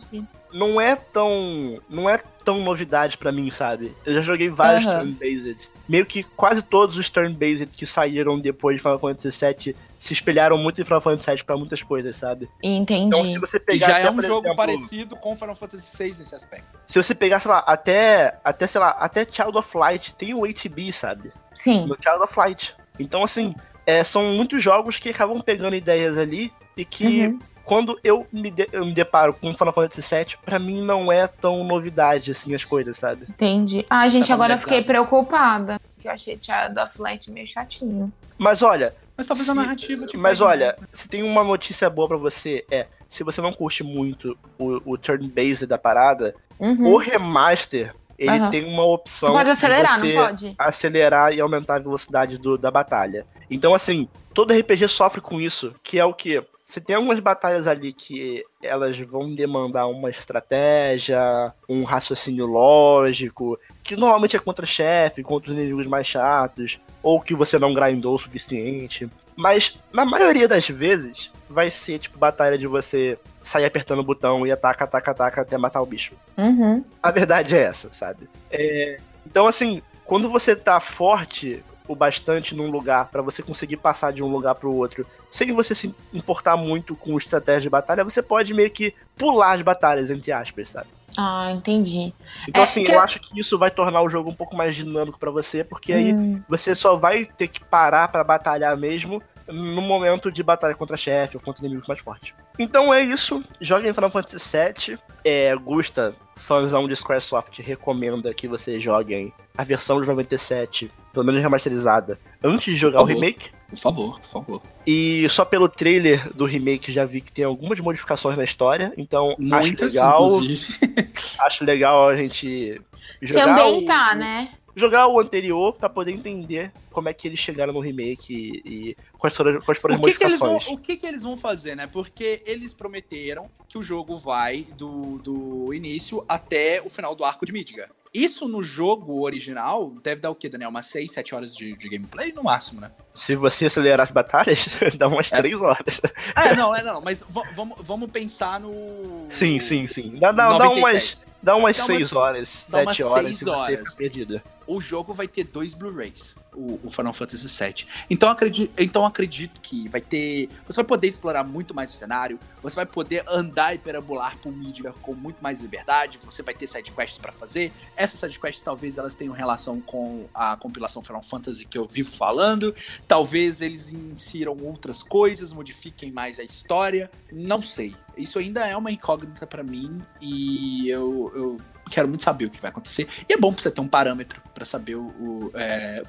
Não é tão. Não é tão novidade pra mim, sabe? Eu já joguei vários Aham. turn-based. Meio que quase todos os turn-based que saíram depois de Final Fantasy VII se espelharam muito em Final Fantasy VII pra muitas coisas, sabe? Entendi. Então, se você E pegar. já até, é um jogo exemplo, parecido com Final Fantasy VI nesse aspecto. Se você pegar, sei lá, até. Até, sei lá, até Child of Light tem o 8B, sabe? Sim. no Child of Light. Então, assim, é, são muitos jogos que acabam pegando ideias ali e que Uhum. Quando eu me, de- eu me deparo com Final Fantasy VII, pra mim não é tão novidade assim as coisas, sabe? Entendi. Ah, gente, Tá agora eu fiquei preocupada. Porque eu achei Child of Light meio chatinho. Mas olha, Mas talvez Se- a narrativa te mas olha, mais, né? se tem uma notícia boa pra você é, se você não curte muito o, o turn-based da parada, Uhum. o remaster, ele Aham. tem uma opção Você pode de acelerar, você não pode? acelerar e aumentar a velocidade do- da batalha. Então, assim, todo RPG sofre com isso, que é o que? Você tem algumas batalhas ali que elas vão demandar uma estratégia, um raciocínio lógico, que normalmente é contra chefe, contra os inimigos mais chatos, ou que você não grindou o suficiente. Mas, na maioria das vezes, vai ser tipo batalha de você sair apertando o botão e ataca, ataca, ataca até matar o bicho. Uhum. A verdade é essa, sabe? É, Então, assim, quando você tá forte o bastante num lugar pra você conseguir passar de um lugar pro outro, sem você se importar muito com estratégia de batalha, você pode meio que pular as batalhas, entre aspas, sabe? Ah, entendi. Então, É, assim, que- eu acho que isso vai tornar o jogo um pouco mais dinâmico pra você, porque aí Hum, você só vai ter que parar pra batalhar mesmo no momento de batalha contra chefe ou contra inimigos mais fortes. Então é isso. Joguem Final Fantasy VII. É, Gusta, fãzão de Squaresoft, recomenda que vocês joguem a versão de 97, pelo menos remasterizada, antes de jogar o remake. Por favor, por favor. E só pelo trailer do remake já vi que tem algumas modificações na história, então acho Muitas, legal, inclusive. acho legal a gente jogar Também o- tá, né? Jogar o anterior pra poder entender como é que eles chegaram no remake e, e quais foram, quais foram as O que, que eles vão, modificações. o que, que eles vão fazer, né? Porque eles prometeram que o jogo vai do, do início até o final do arco de Midgar. Isso no jogo original deve dar o quê, Daniel? Umas 6, 7 horas de, de gameplay no máximo, né? Se você acelerar as batalhas, dá umas É. 3 horas. Ah, não, é, não, mas vamos, vamos pensar no. Sim, sim, sim. Dá, dá, dá 97. umas, dá umas Dá 6 umas- horas, dá umas 7 horas seis se você horas. ficar perdido. o jogo vai ter dois Blu-rays, o, Final Fantasy VII. Então acredito, então acredito que vai ter. Você vai poder explorar muito mais o cenário, você vai poder andar e perambular por mídia com muito mais liberdade, você vai ter sidequests para fazer. Essas sidequests talvez elas tenham relação com a compilação Final Fantasy que eu vivo falando. Talvez eles insiram outras coisas, modifiquem mais a história. Não sei. Isso ainda é uma incógnita para mim e eu, eu quero muito saber o que vai acontecer. E é bom pra você ter um parâmetro para saber o, o, é,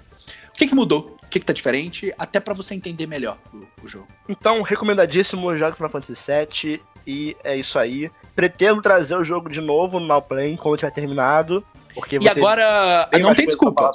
que, que mudou, o que, que tá diferente, até para você entender melhor o, o, jogo. Então, recomendadíssimo jogo Final Fantasy VII. E é isso aí. Pretendo trazer o jogo de novo no Now Play quando tiver terminado. Porque e agora, não tem desculpa.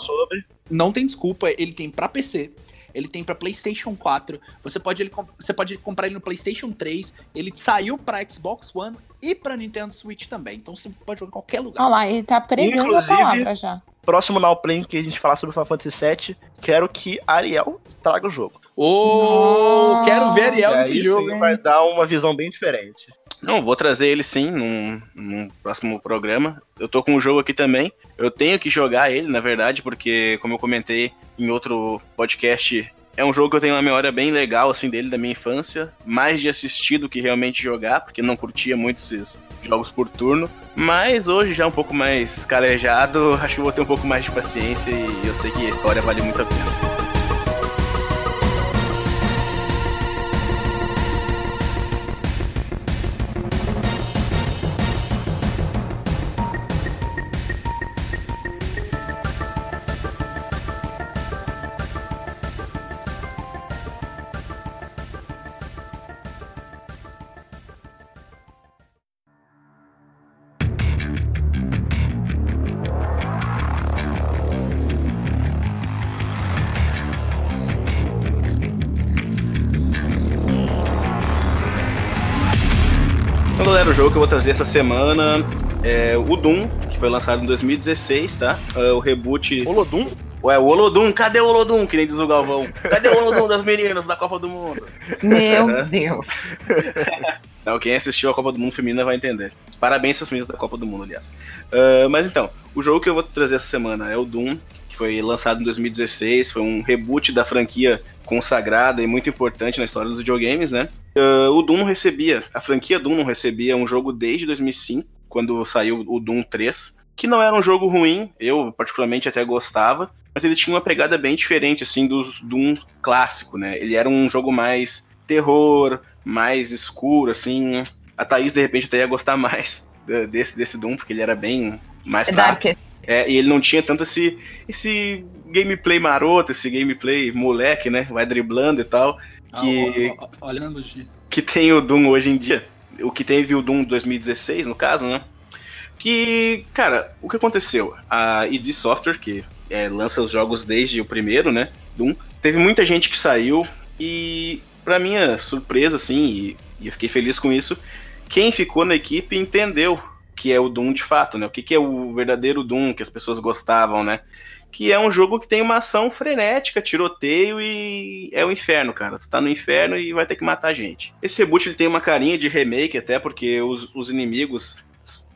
Não tem desculpa, ele tem para PC, ele tem para PlayStation 4, você pode, ele, você pode comprar ele no PlayStation 3, ele saiu para Xbox One e para Nintendo Switch também. Então você pode jogar em qualquer lugar. Olha lá, ele tá pregando Inclusive, a palavra já. Próximo Now Play que a gente falar sobre Final Fantasy VII, quero que Ariel traga o jogo. Oh, quero ver Ariel nesse jogo. Hein? Vai dar uma visão bem diferente. Não, vou trazer ele sim num, num, próximo programa. Eu tô com o jogo aqui também. Eu tenho que jogar ele, na verdade, porque, como eu comentei em outro podcast, é um jogo que eu tenho uma memória bem legal, assim, dele, da minha infância. Mais de assistir do que realmente jogar, porque não curtia muito esses jogos por turno. Mas hoje, já um pouco mais calejado, acho que vou ter um pouco mais de paciência e eu sei que a história vale muito a pena. Que eu vou trazer essa semana é o Doom, que foi lançado em 2016, tá? É o reboot. Olodum? Ué, o Olodum, cadê o Olodum? Que nem diz o Galvão. Cadê o Olodum das meninas da Copa do Mundo? Meu Deus. Não, quem assistiu a Copa do Mundo Feminina vai entender. Parabéns às meninas da Copa do Mundo, aliás. Uh, mas então, o jogo que eu vou trazer essa semana é o Doom, que foi lançado em 2016, foi um reboot da franquia consagrada e muito importante na história dos videogames, né? Uh, o Doom não recebia, a franquia Doom não recebia um jogo desde 2005, quando saiu o Doom 3, que não era um jogo ruim, eu particularmente até gostava, mas ele tinha uma pegada bem diferente, assim, dos Doom clássico, né? Ele era um jogo mais terror, mais escuro, assim. A Thaís, de repente, até ia gostar mais desse, desse Doom, porque ele era bem mais Dark. É, e ele não tinha tanto esse, esse gameplay maroto, esse gameplay moleque, né? Vai driblando e tal. Que, ah, olhando, G. Que tem o Doom hoje em dia. O que teve o Doom 2016, no caso, né? Que, cara, o que aconteceu? A id Software, que é, lança os jogos desde o primeiro, né? Doom, teve muita gente que saiu e, pra minha surpresa, assim, e, e eu fiquei feliz com isso, quem ficou na equipe entendeu que é o Doom de fato, né? O que, que é o verdadeiro Doom que as pessoas gostavam, né? Que é um jogo que tem uma ação frenética, tiroteio e é o inferno, cara. Tu tá no inferno e vai ter que matar gente. Esse reboot ele tem uma carinha de remake até porque os, os inimigos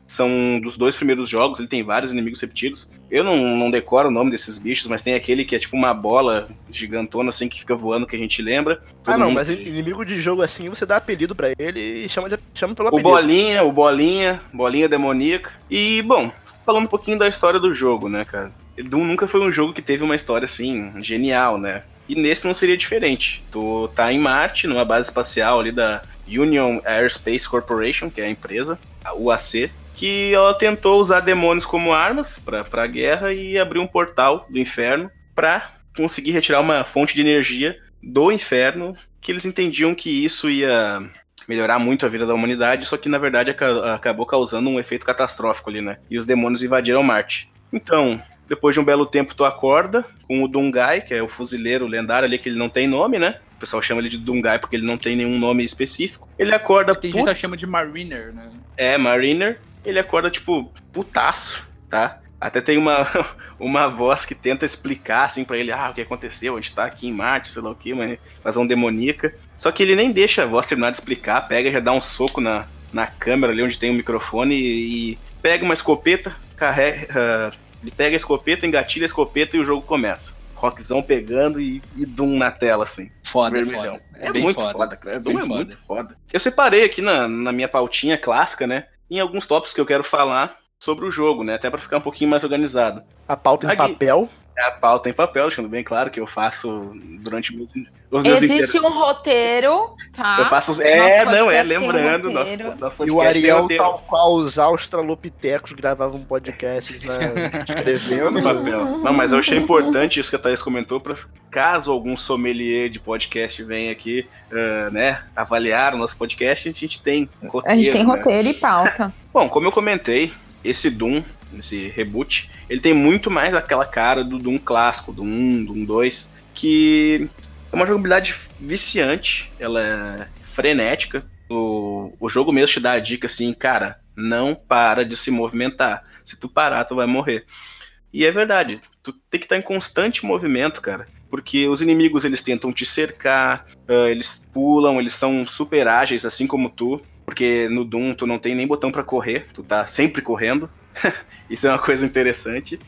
são dos dois primeiros jogos, ele tem vários inimigos repetidos. Eu não, não decoro o nome desses bichos, mas tem aquele que é tipo uma bola gigantona assim que fica voando que a gente lembra. Todo ah, não, mundo... mas inimigo de jogo assim, você dá apelido para ele e chama, de, chama pelo apelido. O Bolinha, o Bolinha, Bolinha Demoníaca. E, bom, falando um pouquinho da história do jogo, né, cara? Doom nunca foi um jogo que teve uma história assim, genial, né? E nesse não seria diferente. Tu tá em Marte, numa base espacial ali da Union Aerospace Corporation, que é a empresa, a UAC, que ela tentou usar demônios como armas para a guerra e abrir um portal do inferno para conseguir retirar uma fonte de energia do inferno, que eles entendiam que isso ia melhorar muito a vida da humanidade, só que na verdade acabou causando um efeito catastrófico ali, né? E os demônios invadiram Marte. Então, depois de um belo tempo, tu acorda com o Dungai, que é o fuzileiro lendário ali, que ele não tem nome, né? O pessoal chama ele de Dungai porque ele não tem nenhum nome específico. Ele acorda. Tem gente que chama de Mariner, né? É, Mariner ele acorda, tipo, putaço, tá? Até tem uma, uma voz que tenta explicar, assim, para ele, ah, o que aconteceu, a gente tá aqui em Marte, sei lá o que, mas invasão demoníaca. Só que ele nem deixa a voz terminar de explicar, pega e já dá um soco na, na câmera ali onde tem o microfone e, e pega uma escopeta, carrega, uh, Ele pega a escopeta, engatilha a escopeta e o jogo começa. Rockzão pegando e, e Doom na tela, assim. Foda, Vermelhão. foda. É, bem muito foda. foda, cara. É Doom bem é foda. muito foda. Eu separei aqui na, na minha pautinha clássica, né? Em alguns tópicos que eu quero falar sobre o jogo, né? Até pra ficar um pouquinho mais organizado. A pauta em Aqui. papel. É a pauta em papel, deixando bem claro que eu faço durante meus, os meus Existe inter- um roteiro, tá? Eu faço. É, Nosso não, é, podcast lembrando. Nosso, roteiro. nosso E o podcast tem Ariel, tal qual os australopitecos, gravavam podcasts né, escrevendo. no papel. Não, mas eu achei importante isso que a Thaís comentou, pra caso algum sommelier de podcast venha aqui, ah, né, avaliar o nosso podcast, a gente tem roteiro. A gente tem né? roteiro e pauta. Bom, como eu comentei, esse Doom, esse reboot, ele tem muito mais aquela cara do Doom clássico, do 1, Doom 2, que é uma jogabilidade viciante, ela é frenética. O, o jogo mesmo te dá a dica assim, cara, não para de se movimentar. Se tu parar, tu vai morrer. E é verdade, tu tem que estar em constante movimento, cara. Porque os inimigos eles tentam te cercar, ah, eles pulam, eles são super ágeis, assim como tu. Porque no Doom tu não tem nem botão pra correr, tu tá sempre correndo. isso é uma coisa interessante.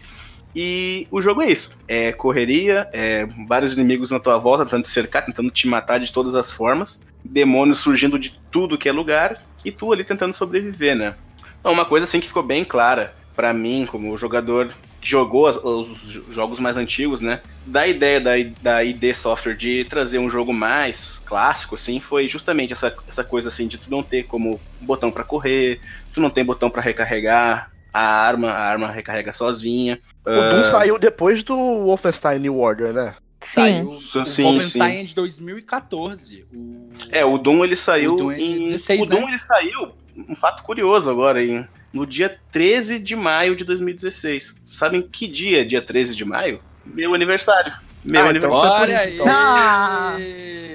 E o jogo é isso: é correria, é vários inimigos na tua volta tentando te cercar, tentando te matar de todas as formas, demônios surgindo de tudo que é lugar e tu ali tentando sobreviver, né? Então, uma coisa assim que ficou bem clara pra mim, como jogador que jogou os jo- jogos mais antigos, né? Da ideia da, da ID Software de trazer um jogo mais clássico, assim, foi justamente essa, essa coisa assim de tu não ter como botão pra correr, tu não tem botão pra recarregar a arma, a arma recarrega sozinha. O Doom Ah, saiu depois do Wolfenstein New Order, né? Sim. Saiu o Sim, Wolfenstein sim. é de 2014. O... É, o Doom ele saiu O Doom é em 16, o Doom né? ele saiu, um fato curioso agora, em, no dia 13 de maio de 2016. Sabem que dia, é dia 13 de maio? Meu aniversário. Meu Ah, então- aniversário. por Olha aí! então. Ah.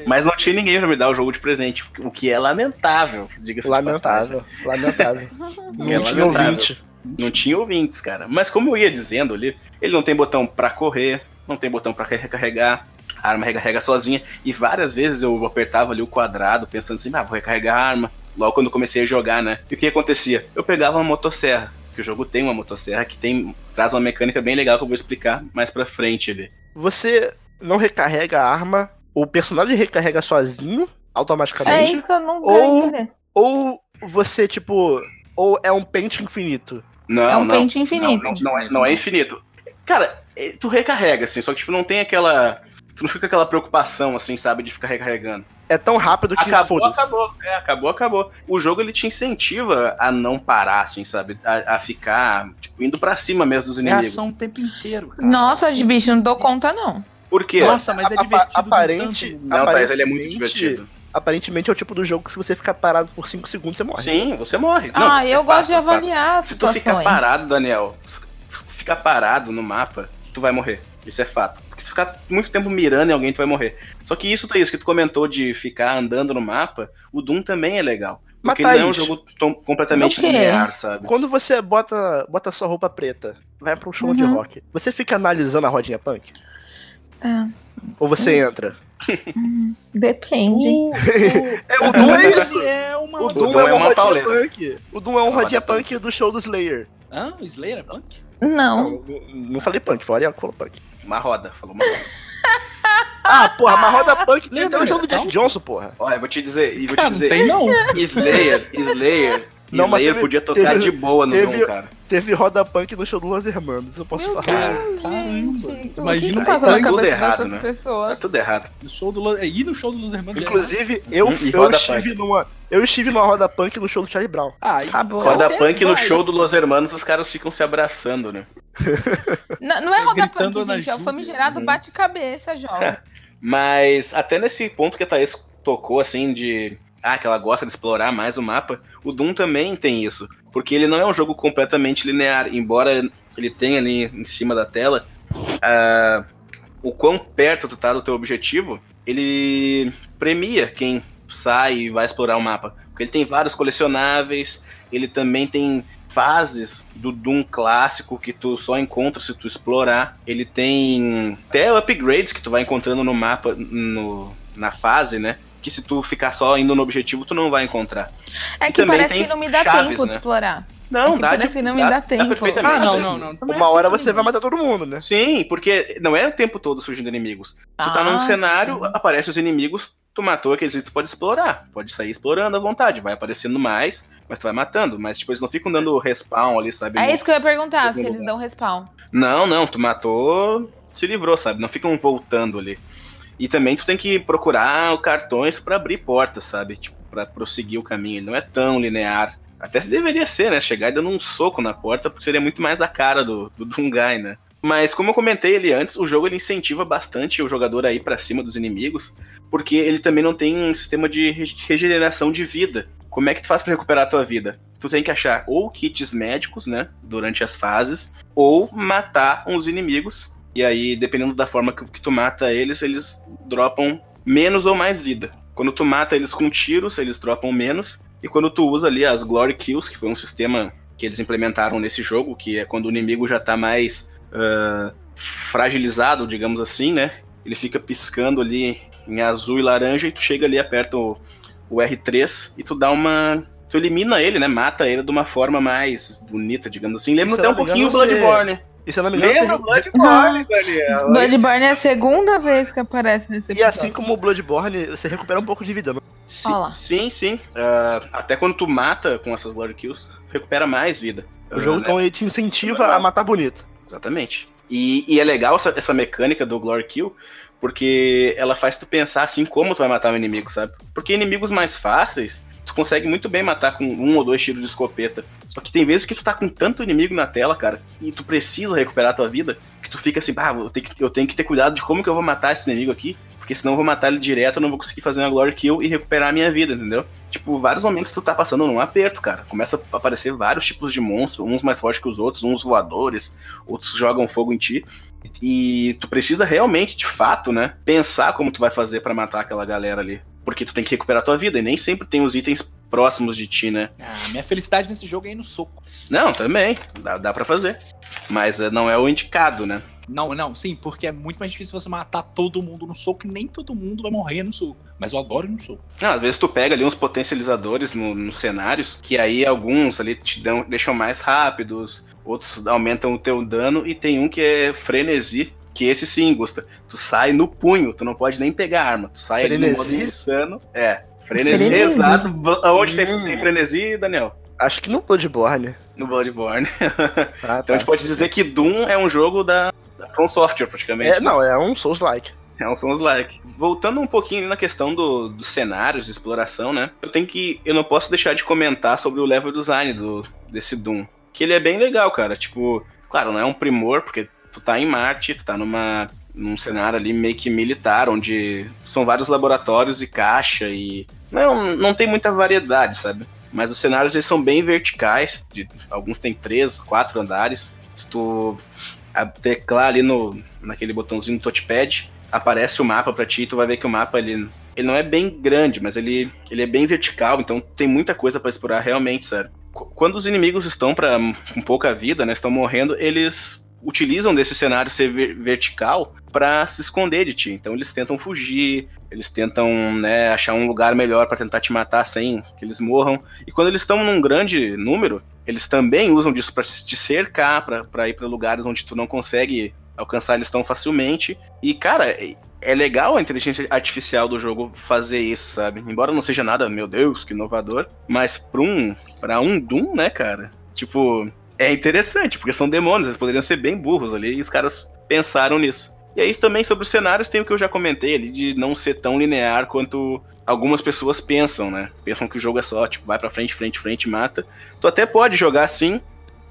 Mas não tinha ninguém pra me dar o jogo de presente, o que é lamentável, diga-se. Lamentável, lamentável. Não É tinha lamentável. Não tinha ouvintes, cara. Mas como eu ia dizendo ali, ele não tem botão pra correr, não tem botão pra recarregar, a arma recarrega sozinha. E várias vezes eu apertava ali o quadrado, pensando assim, ah, vou recarregar a arma. Logo quando comecei a jogar, né? E o que acontecia? Eu pegava uma motosserra, que o jogo tem uma motosserra que tem traz uma mecânica bem legal que eu vou explicar mais pra frente ali. Você não recarrega a arma, o personagem recarrega sozinho, É automaticamente, isso que eu não Ou- vou entender. ou você, tipo, ou é um pente infinito. Não, É um não. pente infinito. Não, não, não é, não é infinito. Cara, é, tu recarrega, assim, só que tipo, não tem aquela. Tu não fica com aquela preocupação, assim, sabe, de ficar recarregando. É tão rápido que Acabou, acabou. É, acabou, acabou. O jogo ele te incentiva a não parar, assim, sabe? A, a ficar, tipo, indo pra cima mesmo dos É inimigos. ação o tempo inteiro, cara. Nossa, de bicho, não dou conta, não. Por quê? Nossa, mas é Apa- divertido. do aparente- tanto. não, Thais, ele é muito aparentemente- divertido. Aparentemente é o tipo do jogo que se você ficar parado por 5 segundos, você morre. Sim, você morre. Não, ah, eu é gosto fato, de é avaliar as Se tu ficar parado, Daniel, se tu ficar parado no mapa, tu vai morrer. Isso é fato. Porque se tu ficar muito tempo mirando em alguém, tu vai morrer. Só que isso, Thaís, que tu comentou de ficar andando no mapa, o Doom também é legal. Mas, Porque ele não é um jogo tão- completamente quê? linear, sabe? Quando você bota, bota sua roupa preta, vai pra um show de Uhum. rock, você fica analisando a rodinha punk? Ah, Ou você entra? depende. O, o, É, o Doom é é uma. O O Doom, Doom é é uma punk. O Doom é uma rodinha punk do show do Slayer. Hã? O Slayer é punk? Não. Não, não, não falei punk, foi o Ariel que falou punk. Uma roda, falou uma roda. Ah, porra, uma roda punk tem Lembra, até o show do Jack? Johnson, porra. Olha, eu vou te dizer, e vou te Cara, não dizer, tem não. Slayer, Slayer, Não, mas Slayer teve- podia tocar teve- de boa no teve- Doom, cara. Teve roda punk no show do Los Hermanos, eu posso Meu falar. Deus, gente. Imagina que, o que passa na tudo cabeça errado, dessas né? Tá pessoas? tudo errado. No show do é, ir no show do Luz Hermanos. é Inclusive, eu, Uhum, e eu, estive numa, eu estive numa roda punk no show do Charlie Brown. Ah, e- Acabou. Roda Vai, punk no vai. show do Los Hermanos, os caras ficam se abraçando, né? Não, não é roda Gritando punk, gente. É o famigerado Uhum. bate-cabeça, jovem. Mas até nesse ponto que a Thaís tocou, assim, de. Ah, que ela gosta de explorar mais o mapa, o Doom também tem isso. Porque ele não é um jogo completamente linear, embora ele tenha ali em cima da tela. ah, o quão perto tu tá do teu objetivo, ele premia quem sai e vai explorar o mapa. Porque ele tem vários colecionáveis, ele também tem fases do Doom clássico que tu só encontra se tu explorar. Ele tem até upgrades que tu vai encontrando no mapa, no, na fase, né? Que se tu ficar só indo no objetivo, tu não vai encontrar. É que parece tem que não me dá chaves, tempo de né? explorar. Não, É que dá parece de, que não me dá tempo. perfeitamente. Ah, não, não, não. Também Uma é hora assim você vai matar todo mundo, né? Sim, porque não é o tempo todo surgindo inimigos. Tu tá num Ah, cenário, sim. aparecem os inimigos, tu matou aqueles e tu pode explorar. Pode sair explorando à vontade. Vai aparecendo mais, mas tu vai matando. Mas, tipo, eles não ficam dando respawn ali, sabe? É isso que eu ia perguntar, se eles dão respawn. Não, não, tu matou, se livrou, sabe? Não ficam voltando ali. E também tu tem que procurar cartões pra abrir portas, sabe? Tipo, pra prosseguir o caminho. Ele não é tão linear. Até deveria ser, né? Chegar e dando um soco na porta, porque seria muito mais a cara do, do Dungai, né? Mas como eu comentei ali antes, o jogo ele incentiva bastante o jogador a ir pra cima dos inimigos, porque ele também não tem um sistema de re- regeneração de vida. Como é que tu faz pra recuperar a tua vida? Tu tem que achar ou kits médicos, né, durante as fases, ou matar uns inimigos. E aí, dependendo da forma que, que tu mata eles, eles dropam menos ou mais vida. Quando tu mata eles com tiros, eles dropam menos. E quando tu usa ali as Glory Kills, que foi um sistema que eles implementaram nesse jogo, que é quando o inimigo já tá mais ah, fragilizado, digamos assim, né? Ele fica piscando ali em azul e laranja e tu chega ali, aperta o, o R3 e tu dá uma. Tu elimina ele, né? Mata ele de uma forma mais bonita, digamos assim. Lembra até um pouquinho o engano, você- Bloodborne. E se eu não me engano, Lembra. Bloodborne, Daniel? Bloodborne é a segunda vez que aparece nesse E episódio. assim como o Bloodborne, você recupera um pouco de vida. né? Sim, Olha lá. sim. sim. Ah, até quando tu mata com essas Glory Kills, recupera mais vida. O jogo, então, ele te incentiva a matar bonito. Exatamente. E, e é legal essa, essa mecânica do Glory Kill, porque ela faz tu pensar assim como tu vai matar o inimigo, sabe? Porque inimigos mais fáceis, tu consegue muito bem matar com um ou dois tiros de escopeta. Só que tem vezes que tu tá com tanto inimigo na tela, cara, e tu precisa recuperar tua vida, que tu fica assim, ah, eu tenho, que, eu tenho que ter cuidado de como que eu vou matar esse inimigo aqui, porque senão eu vou matar ele direto, eu não vou conseguir fazer uma Glory Kill e recuperar a minha vida, entendeu? Tipo, vários momentos tu tá passando num aperto, cara. Começa a aparecer vários tipos de monstros, uns mais fortes que os outros, uns voadores, outros jogam fogo em ti. E tu precisa realmente, de fato, né, pensar como tu vai fazer pra matar aquela galera ali. Porque tu tem que recuperar tua vida, e nem sempre tem os itens próximos de ti, né? Ah, minha felicidade nesse jogo é ir no soco. Não, também, dá, dá pra fazer. Mas eh, não é o indicado, né? Não, não, sim, porque é muito mais difícil você matar todo mundo no soco e nem todo mundo vai morrer no soco. Mas eu adoro ir no soco. Não, às vezes tu pega ali uns potencializadores no- nos cenários, que aí alguns ali te dão, deixam mais rápidos, outros aumentam o teu dano, e tem um que é frenesi, que esse sim, Gusta. Tu sai no punho, tu não pode nem pegar a arma. Tu sai ali no modo Frenesi? insano. É, frenesi, Frenesi. exato. Onde tem, Hum. tem frenesi, Daniel? Acho que no Bloodborne. No Bloodborne. Ah, Então a tá. gente pode dizer que Doom é um jogo da, da From Software, praticamente. É, não, é um Souls-like. É um Souls-like. Voltando um pouquinho ali na questão do- dos cenários de exploração, né? Eu tenho que. Eu não posso deixar de comentar sobre o level design do, desse Doom. Que ele é bem legal, cara. Tipo, claro, não é um primor, porque tu tá em Marte, tu tá numa. num cenário ali meio que militar, onde são vários laboratórios e caixa e. Não, não tem muita variedade, sabe? Mas os cenários eles são bem verticais, de, alguns têm três, quatro andares. Se tu teclar ali no, naquele botãozinho do touchpad, aparece o mapa pra ti e tu vai ver que o mapa ele, ele não é bem grande, mas ele, ele é bem vertical, então tem muita coisa pra explorar realmente. Qu- Quando os inimigos estão pra, com pouca vida, né, estão morrendo, eles utilizam desse cenário ser ver- vertical pra se esconder de ti. Então eles tentam fugir, eles tentam né, achar um lugar melhor pra tentar te matar sem que eles morram. E quando eles estão num grande número, eles também usam disso pra te cercar, pra ir pra lugares onde tu não consegue alcançar eles tão facilmente. E, cara, é- é legal a inteligência artificial do jogo fazer isso, sabe? Embora não seja nada, meu Deus, que inovador. Mas pra um, pra um Doom, né, cara? Tipo, é interessante, porque são demônios, eles poderiam ser bem burros ali, e os caras pensaram nisso. E aí também sobre os cenários tem o que eu já comentei ali, de não ser tão linear quanto algumas pessoas pensam, né? Pensam que o jogo é só, tipo, vai pra frente, frente, frente, mata. Tu até pode jogar assim,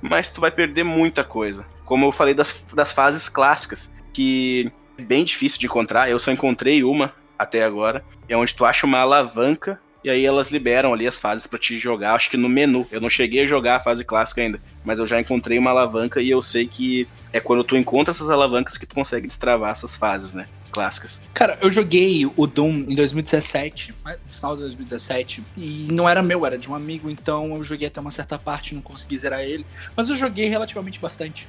mas tu vai perder muita coisa. Como eu falei das, das fases clássicas, que é bem difícil de encontrar, eu só encontrei uma até agora, é onde tu acha uma alavanca e aí elas liberam ali as fases pra te jogar, acho que no menu. Eu não cheguei a jogar a fase clássica ainda, mas eu já encontrei uma alavanca e eu sei que é quando tu encontra essas alavancas que tu consegue destravar essas fases, né? Clássicas. Cara, eu joguei o Doom em 2017, no final de 2017, e não era meu, era de um amigo, então eu joguei até uma certa parte, não consegui zerar ele, mas eu joguei relativamente bastante.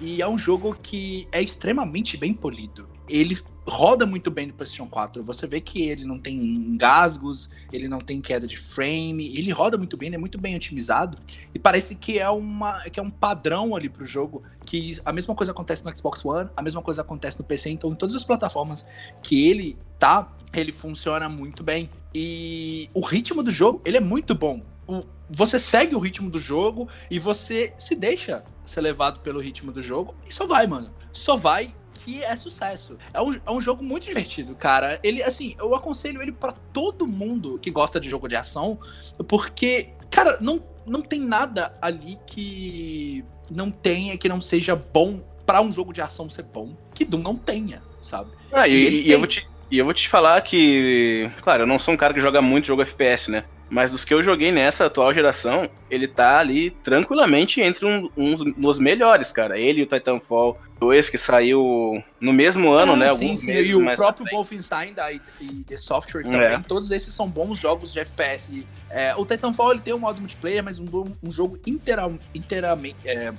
E é um jogo que é extremamente bem polido. Ele roda muito bem no PlayStation 4. Você vê que ele não tem engasgos, ele não tem queda de frame, ele roda muito bem, ele é muito bem otimizado e parece que é uma que é um padrão ali pro jogo, que a mesma coisa acontece no Xbox One, a mesma coisa acontece no PC, então em todas as plataformas que ele tá, ele funciona muito bem. E o ritmo do jogo, ele é muito bom. O, você segue o ritmo do jogo e você se deixa ser levado pelo ritmo do jogo e só vai, mano. Só vai que é sucesso. É um, é um jogo muito divertido, cara. Ele, assim, eu aconselho ele para todo mundo que gosta de jogo de ação, porque, cara, não, não tem nada ali que não tenha, que não seja bom para um jogo de ação ser bom, que Doom não tenha, sabe? Ah, e, e, e eu vou te, e eu vou te falar que, claro, eu não sou um cara que joga muito jogo FPS, né? Mas dos que eu joguei nessa atual geração, ele tá ali tranquilamente entre um, uns dos melhores, cara. Ele e o Titanfall 2, que saiu no mesmo ano, ah, né? Sim, sim. E o próprio Wolfenstein da e The Software também. É. Todos esses são bons jogos de FPS. É, o Titanfall ele tem um modo multiplayer, mas um, um jogo inteira, inteiramente. É,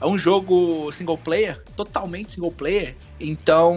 é um jogo single player, totalmente single player. Então.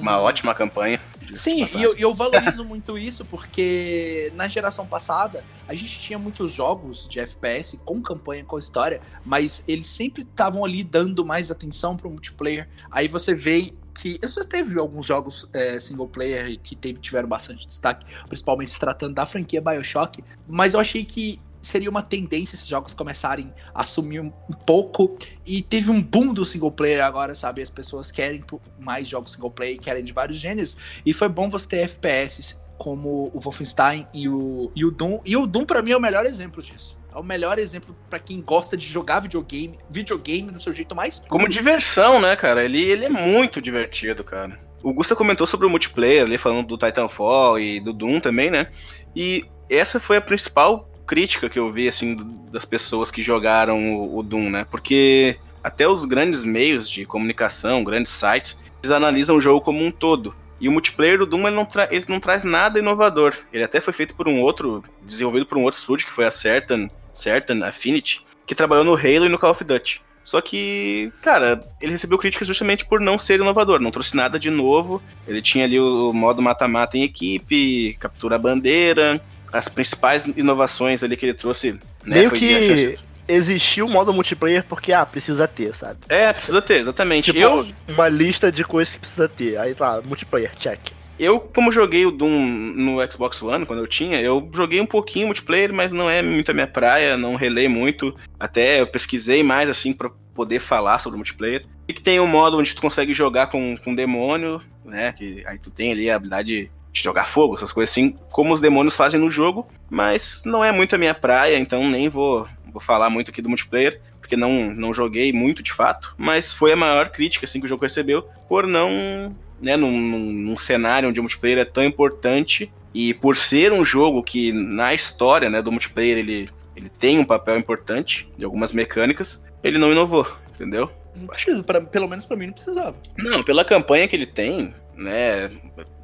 Uma ótima campanha. Sim, e eu, eu valorizo muito isso porque na geração passada a gente tinha muitos jogos de FPS com campanha, com história, mas eles sempre estavam ali dando mais atenção pro multiplayer. Aí você vê que. Você teve alguns jogos é, single player que teve, tiveram bastante destaque, principalmente se tratando da franquia Bioshock, mas eu achei que seria uma tendência esses jogos começarem a assumir um, pouco. E teve um boom do single player agora, sabe? As pessoas querem mais jogos single player, querem de vários gêneros. E foi bom você ter FPS como o Wolfenstein e o, e o Doom. E o Doom, para mim, é o melhor exemplo disso. É o melhor exemplo para quem gosta de jogar videogame, videogame do seu jeito mais puro. Como diversão, né, cara? Ele, ele é muito divertido, cara. O Gusta comentou sobre o multiplayer, ali falando do Titanfall e do Doom também, né? E essa foi a principal crítica que eu vi, assim, das pessoas que jogaram o, o Doom, né? Porque até os grandes meios de comunicação, grandes sites, eles analisam o jogo como um todo. E o multiplayer do Doom ele não, ele não, traz nada inovador. Ele até foi feito por um outro, desenvolvido por um outro estúdio, que foi a Certain, Certain Affinity, que trabalhou no Halo e no Call of Duty. Só que, cara, ele recebeu críticas justamente por não ser inovador, não trouxe nada de novo. Ele tinha ali o modo mata-mata em equipe, captura a bandeira, as principais inovações ali que ele trouxe. Né, Meio que existiu o modo multiplayer porque, ah, precisa ter, sabe? É, precisa ter, exatamente. Tipo, eu... uma lista de coisas que precisa ter. Aí tá, multiplayer, check. Eu, como joguei o Doom no Xbox One, quando eu tinha, eu joguei um pouquinho multiplayer, mas não é muito a minha praia, não relei muito. Até eu pesquisei mais, assim, pra poder falar sobre o multiplayer. E que tem um modo onde tu consegue jogar com, com demônio, né? Que aí tu tem ali a habilidade de jogar fogo, essas coisas assim, como os demônios fazem no jogo, mas não é muito a minha praia, então nem vou, vou falar muito aqui do multiplayer, porque não, não joguei muito de fato, mas foi a maior crítica assim, que o jogo recebeu, por não, né, num, num, cenário onde o multiplayer é tão importante, e por ser um jogo que na história né, do multiplayer ele, ele tem um papel importante de algumas mecânicas, ele não inovou, entendeu? Não precisa, pra, pelo menos para mim não precisava. Não, pela campanha que ele tem, né,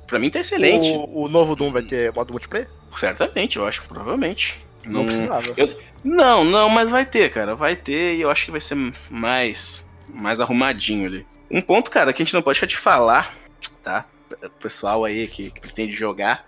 Pra mim tá excelente. O, o novo Doom vai ter modo multiplayer? Certamente, eu acho, provavelmente. Não, não precisava. Eu, não, não, mas vai ter, cara. Vai ter e eu acho que vai ser mais, mais arrumadinho ali. Um ponto, cara, que a gente não pode deixar de falar, tá? O pessoal aí que, que pretende jogar,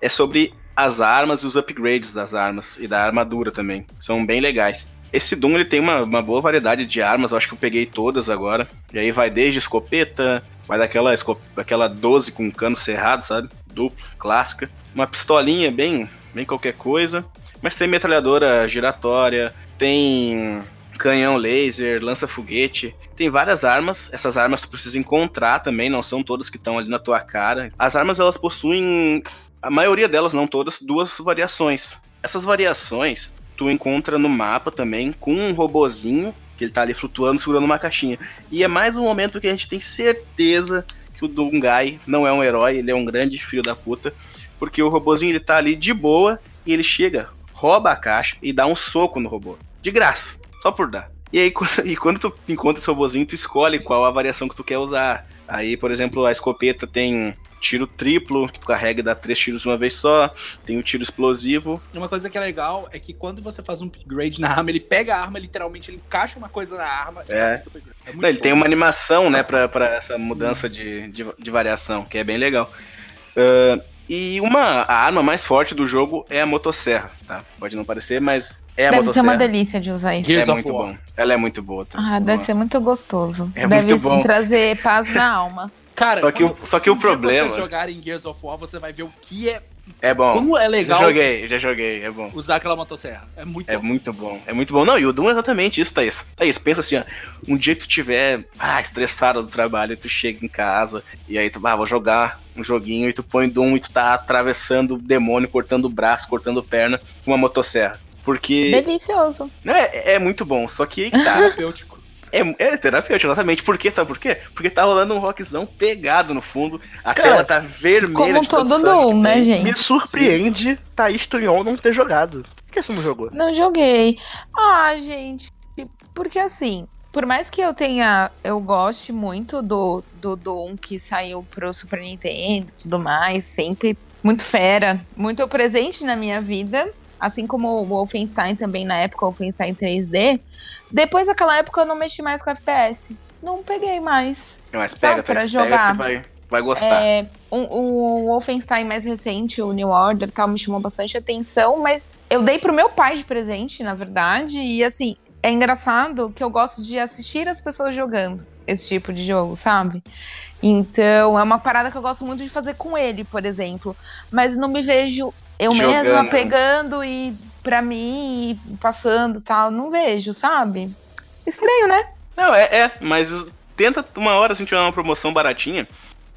é sobre as armas e os upgrades das armas e da armadura também. São bem legais. Esse Doom ele tem uma, uma boa variedade de armas, eu acho que eu peguei todas agora. E aí vai desde escopeta, vai daquela, aquela 12 com cano cerrado, sabe? Duplo, clássica. Uma pistolinha bem, bem qualquer coisa. Mas tem metralhadora giratória, tem canhão laser, lança-foguete. Tem várias armas. Essas armas tu precisa encontrar também, não são todas que estão ali na tua cara. As armas elas possuem, a maioria delas, não todas, duas variações. Essas variações tu encontra no mapa também com um robozinho que ele tá ali flutuando, segurando uma caixinha. E é mais um momento que a gente tem certeza que o Dungai não é um herói, ele é um grande filho da puta. Porque o robozinho ele tá ali de boa e ele chega, rouba a caixa e dá um soco no robô. De graça, só por dar. E aí, e quando tu encontra esse robozinho, tu escolhe qual a variação que tu quer usar. Aí, por exemplo, a escopeta tem tiro triplo, que tu carrega e dá três tiros de uma vez só. Tem o tiro explosivo. Uma coisa que é legal é que quando você faz um upgrade na arma, ele pega a arma, literalmente, ele encaixa uma coisa na arma. e É. É muito Não, ele bom tem uma isso. animação, né, pra, pra essa mudança de, de, de variação, que é bem legal. Ah, e uma a arma mais forte do jogo é a motosserra, tá? Pode não parecer, mas é a Deve ser motosserra. uma delícia de usar isso. Gears é muito War. bom. Ela é muito boa. tá? Ah, deve Nossa. ser muito gostoso. É deve muito bom. trazer paz na alma. Cara, Só que o- só que se o problema- você jogar em Gears of War, você vai ver o que é. É bom. Como é Já legal joguei, já joguei, é bom. usar aquela motosserra. É muito É bom. muito bom, é muito bom. Não, e o Doom é exatamente isso, Thaís. Thaís, pensa assim, ó. Um dia que tu tiver ah, estressado do trabalho, e tu chega em casa, e aí tu, ah, vou jogar um joguinho, e tu põe Doom e tu tá atravessando o demônio, cortando o braço, cortando perna com uma motosserra. Porque Delicioso. né, é, é muito bom, só que aí que tá. Terapêutico. É, é terapêutico, exatamente. Por quê? Sabe por quê? Porque tá rolando um rockzão pegado no fundo, a Cara, tela tá vermelha. Como de todo Doom, que né, gente? Me surpreende Thaís Tunhon não ter jogado. Por que você não jogou? Não joguei. Ah, gente. Porque assim, por mais que eu tenha. Eu goste muito do, do Doom que saiu pro Super Nintendo e tudo mais, sempre muito fera, muito presente na minha vida. Assim como o Wolfenstein também na época, o Wolfenstein 3D. Depois daquela época eu não mexi mais com FPS. Não peguei mais. Mas pega, Sabe, pra pega jogar. vai, vai gostar. É, um- o Wolfenstein mais recente, o New Order, tal, me chamou bastante atenção, mas eu dei pro meu pai de presente, na verdade, e assim, é engraçado que eu gosto de assistir as pessoas jogando esse tipo de jogo, sabe? Então, é uma parada que eu gosto muito de fazer com ele, por exemplo, mas não me vejo eu Jogando. mesma pegando e pra mim e passando tal, não vejo, sabe? Estranho, né? Não, é, é, mas tenta uma hora assim tiver uma promoção baratinha.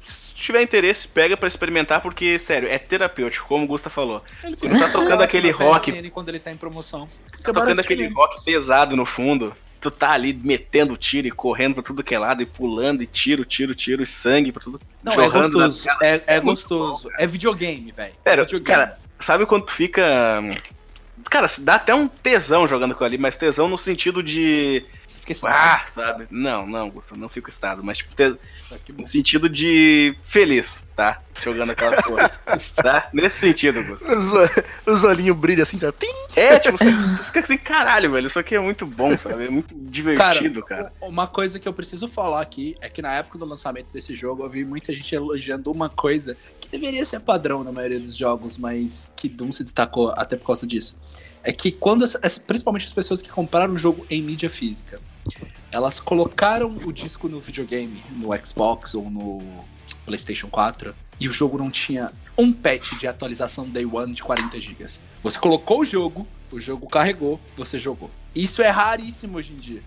Se tiver interesse, pega pra experimentar, porque, sério, é terapêutico, como o Gusta falou. Ele Ele tá tocando aquele rock, PSN quando ele tá em promoção. tá tocando aquele rock pesado no fundo. Tu tá ali metendo tiro e correndo pra tudo que é lado, e pulando, e tiro, tiro, tiro, e sangue pra tudo. Não, é gostoso. É, é É gostoso. é videogame, velho. É videogame. cara, sabe quando tu fica. Cara, dá até um tesão jogando com ali, mas tesão no sentido de. Você fica assim, Ah, sabe? Não, não, Gustavo, não fico estado, mas tipo, te- ah, sentido de feliz, tá? Jogando aquela porra. tá? Nesse sentido, Gustavo. Os, os olhinhos brilham assim, tá? Tim! É, tipo, você fica assim, caralho, velho, isso aqui é muito bom, sabe? É muito divertido, cara. Uma coisa que eu preciso falar aqui é que na época do lançamento desse jogo eu vi muita gente elogiando uma coisa que deveria ser padrão na maioria dos jogos, mas que Doom se destacou até por causa disso. É que quando, principalmente as pessoas que compraram o jogo em mídia física, elas colocaram o disco no videogame, no Xbox ou no PlayStation 4, e o jogo não tinha um patch de atualização Day One de 40 GB. Você colocou o jogo, o jogo carregou, você jogou. Isso é raríssimo hoje em dia.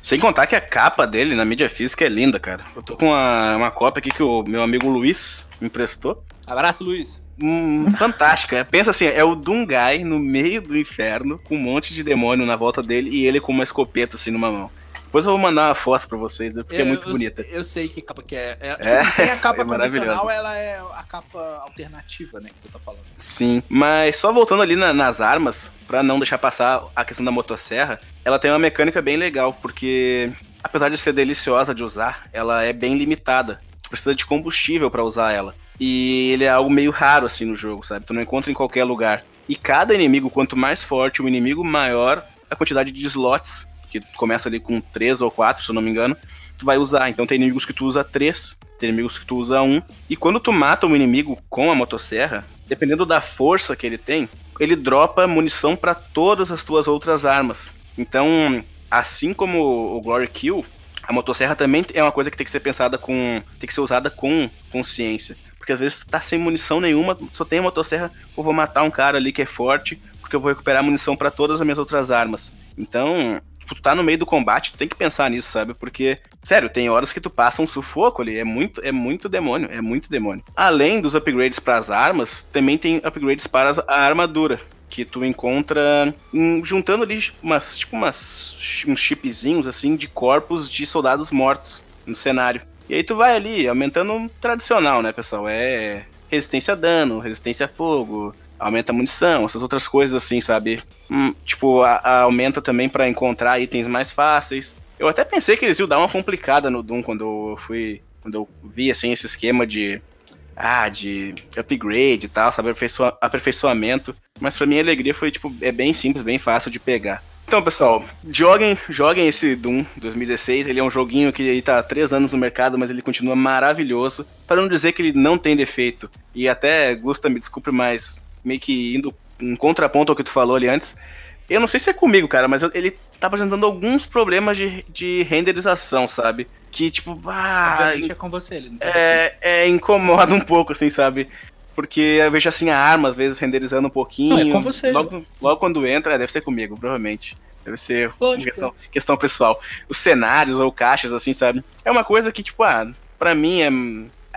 Sem contar que a capa dele na mídia física é linda, cara. Eu tô com uma, uma cópia aqui que o meu amigo Luiz me emprestou. Abraço, Luiz. Hum, fantástica. Pensa assim, é o Dungai no meio do inferno, com um monte de demônio na volta dele e ele com uma escopeta assim numa mão. Depois eu vou mandar uma foto pra vocês, porque é Eu- muito eu, bonita. Eu sei que capa que é. é, tipo É, assim, tem a capa é convencional, ela é a capa alternativa, né, que você tá falando. Sim, mas só voltando ali na- nas armas, pra não deixar passar a questão da motosserra, ela tem uma mecânica bem legal, porque apesar de ser deliciosa de usar, ela é bem limitada. Tu precisa de combustível pra usar ela. E ele é algo meio raro assim no jogo, sabe? Tu não encontra em qualquer lugar. E cada inimigo, quanto mais forte o inimigo, maior a quantidade de slots, que começa ali com três ou quatro, se eu não me engano, tu vai usar. Então tem inimigos que tu usa três, tem inimigos que tu usa um. E quando tu mata um inimigo com a motosserra, dependendo da força que ele tem, ele dropa munição pra todas as tuas outras armas. Então, assim como o Glory Kill, a motosserra também é uma coisa que tem que ser pensada com. tem que ser usada com consciência. Porque às vezes tu tá sem munição nenhuma, só tem a motosserra, eu vou matar um cara ali que é forte, porque eu vou recuperar munição pra todas as minhas outras armas. Então, tipo, tu tá no meio do combate, tu tem que pensar nisso, sabe? Porque, sério, tem horas que tu passa um sufoco ali, é muito, é muito demônio, é muito demônio. Além dos upgrades para as armas, também tem upgrades para a armadura, que tu encontra juntando ali umas, tipo umas, uns chipzinhos assim de corpos de soldados mortos no cenário. E aí tu vai ali aumentando um tradicional, né, pessoal? É resistência a dano, resistência a fogo, aumenta a munição, essas outras coisas assim, sabe? Hum, tipo, a- a- aumenta também pra encontrar itens mais fáceis. Eu até pensei que eles iam dar uma complicada no Doom quando eu fui. Quando eu vi assim esse esquema de ah, de upgrade e tal, sabe, aperfeiçoa, aperfeiçoamento. Mas pra mim a alegria foi, tipo, é bem simples, bem fácil de pegar. Então, pessoal, joguem, joguem esse Doom 2016. Ele é um joguinho que ele tá há três anos no mercado, mas ele continua maravilhoso. Para não dizer que ele não tem defeito. E até, Gusta, me desculpe, mas meio que indo em contraponto ao que tu falou ali antes. Eu não sei se é comigo, cara, mas ele tá apresentando alguns problemas de, de renderização, sabe? Que, tipo, ah. Obviamente é com você, ele não é, é, incomoda um pouco, assim, sabe? Porque eu vejo assim a arma, às vezes, renderizando um pouquinho. É com você. Logo, logo quando entra, é, deve ser comigo, provavelmente. Deve ser questão, questão pessoal. Os cenários ou caixas, assim, sabe? É uma coisa que, tipo, ah, pra mim é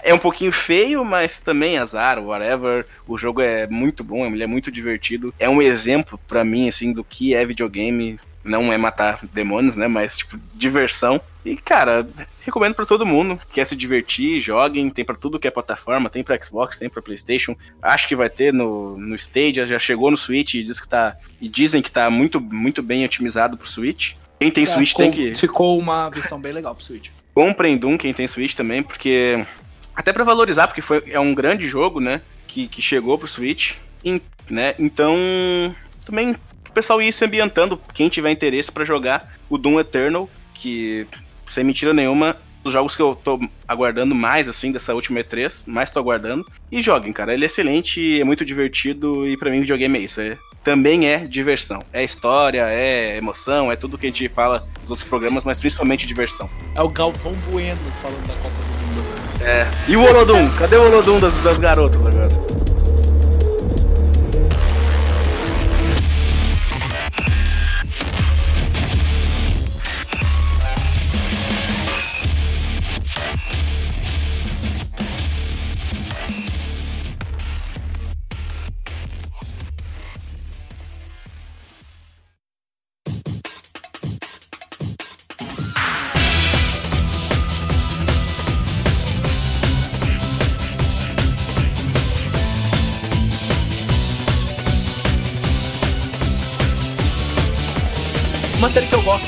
é um pouquinho feio, mas também azar, whatever. O jogo é muito bom, ele é muito divertido. É um exemplo para mim, assim, do que é videogame. Não é matar demônios, né? Mas, tipo, diversão. E, cara, recomendo para todo mundo. Quer se divertir, joguem. Tem para tudo que é plataforma. Tem para Xbox, tem para PlayStation. Acho que vai ter no, no Stadia. Já chegou no Switch e, diz que tá, e dizem que tá muito, muito bem otimizado pro Switch. Quem tem É, Switch ficou, tem que. Ficou uma versão bem legal pro Switch. Comprem Doom quem tem Switch também, porque. Até pra valorizar, porque foi, é um grande jogo, né? Que, que chegou pro Switch. né? Então. Também o pessoal ir se ambientando, quem tiver interesse pra jogar o Doom Eternal, que, sem mentira nenhuma, os jogos que eu tô aguardando mais, assim, dessa última E3, mais tô aguardando. E joguem, cara. Ele é excelente, é muito divertido e pra mim videogame é isso. É, também é diversão. É história, é emoção, é tudo que a gente fala nos outros programas, mas principalmente diversão. É o Galvão Bueno falando da Copa do Mundo. É. E o Olodum? Cadê o Olodum das, das garotas agora?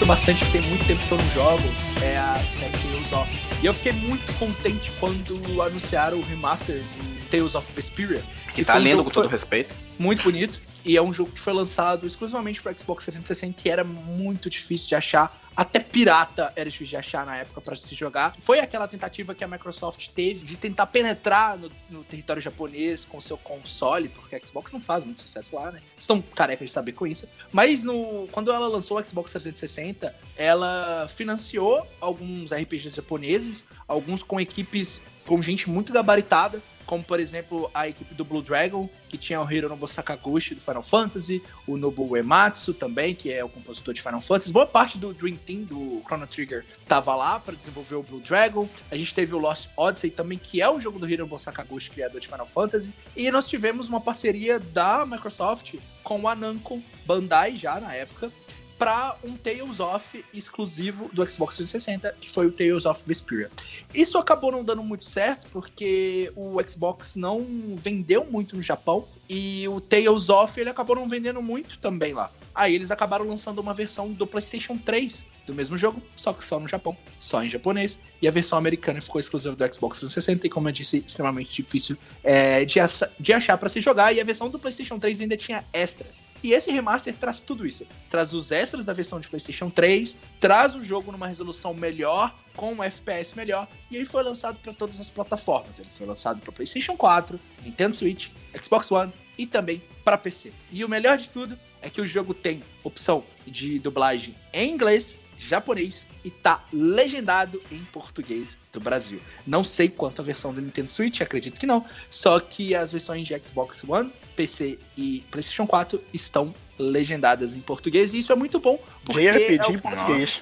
Gosto bastante, que tem muito tempo que eu não jogo, é a série Tales of. E eu fiquei muito contente quando anunciaram o remaster de Tales of Vesperia. Que tá foi um com que todo foi respeito. Muito bonito. E é um jogo que foi lançado exclusivamente para Xbox 360 e era muito difícil de achar. Até pirata era difícil de achar na época para se jogar. Foi aquela tentativa que a Microsoft teve de tentar penetrar no, no território japonês com seu console, porque a Xbox não faz muito sucesso lá, né? Estão carecas de saber com isso. Mas no, quando ela lançou o Xbox 360, ela financiou alguns RPGs japoneses, alguns com equipes com gente muito gabaritada, como por exemplo a equipe do Blue Dragon, que tinha o Hironobu Sakaguchi do Final Fantasy, o Nobuo Uematsu também, que é o compositor de Final Fantasy. Boa parte do Dream Team do Chrono Trigger tava lá para desenvolver o Blue Dragon. A gente teve o Lost Odyssey também, que é um jogo do Hironobu Sakaguchi, criador de Final Fantasy. E nós tivemos uma parceria da Microsoft com a Namco Bandai já na época, para um Tales of exclusivo do Xbox 360, que foi o Tales of Vesperia. Isso acabou não dando muito certo, porque o Xbox não vendeu muito no Japão, e o Tales of ele acabou não vendendo muito também lá. Aí eles acabaram lançando uma versão do PlayStation 3 do mesmo jogo, só que só no Japão, só em japonês, e a versão americana ficou exclusiva do Xbox 360, e como eu disse, extremamente difícil é, de, de achar para se jogar, e a versão do PlayStation 3 ainda tinha extras. E esse remaster traz tudo isso. Traz os extras da versão de PlayStation 3, traz o jogo numa resolução melhor, com um FPS melhor, e ele foi lançado para todas as plataformas. Ele foi lançado para PlayStation 4, Nintendo Switch, Xbox One e também para PC. E o melhor de tudo é que o jogo tem opção de dublagem em inglês, japonês e tá legendado em português do Brasil. Não sei quanto a versão do Nintendo Switch, acredito que não. Só que as versões de Xbox One, PC e PlayStation 4 estão legendadas em português e isso é muito bom porque JRPG é em o- português.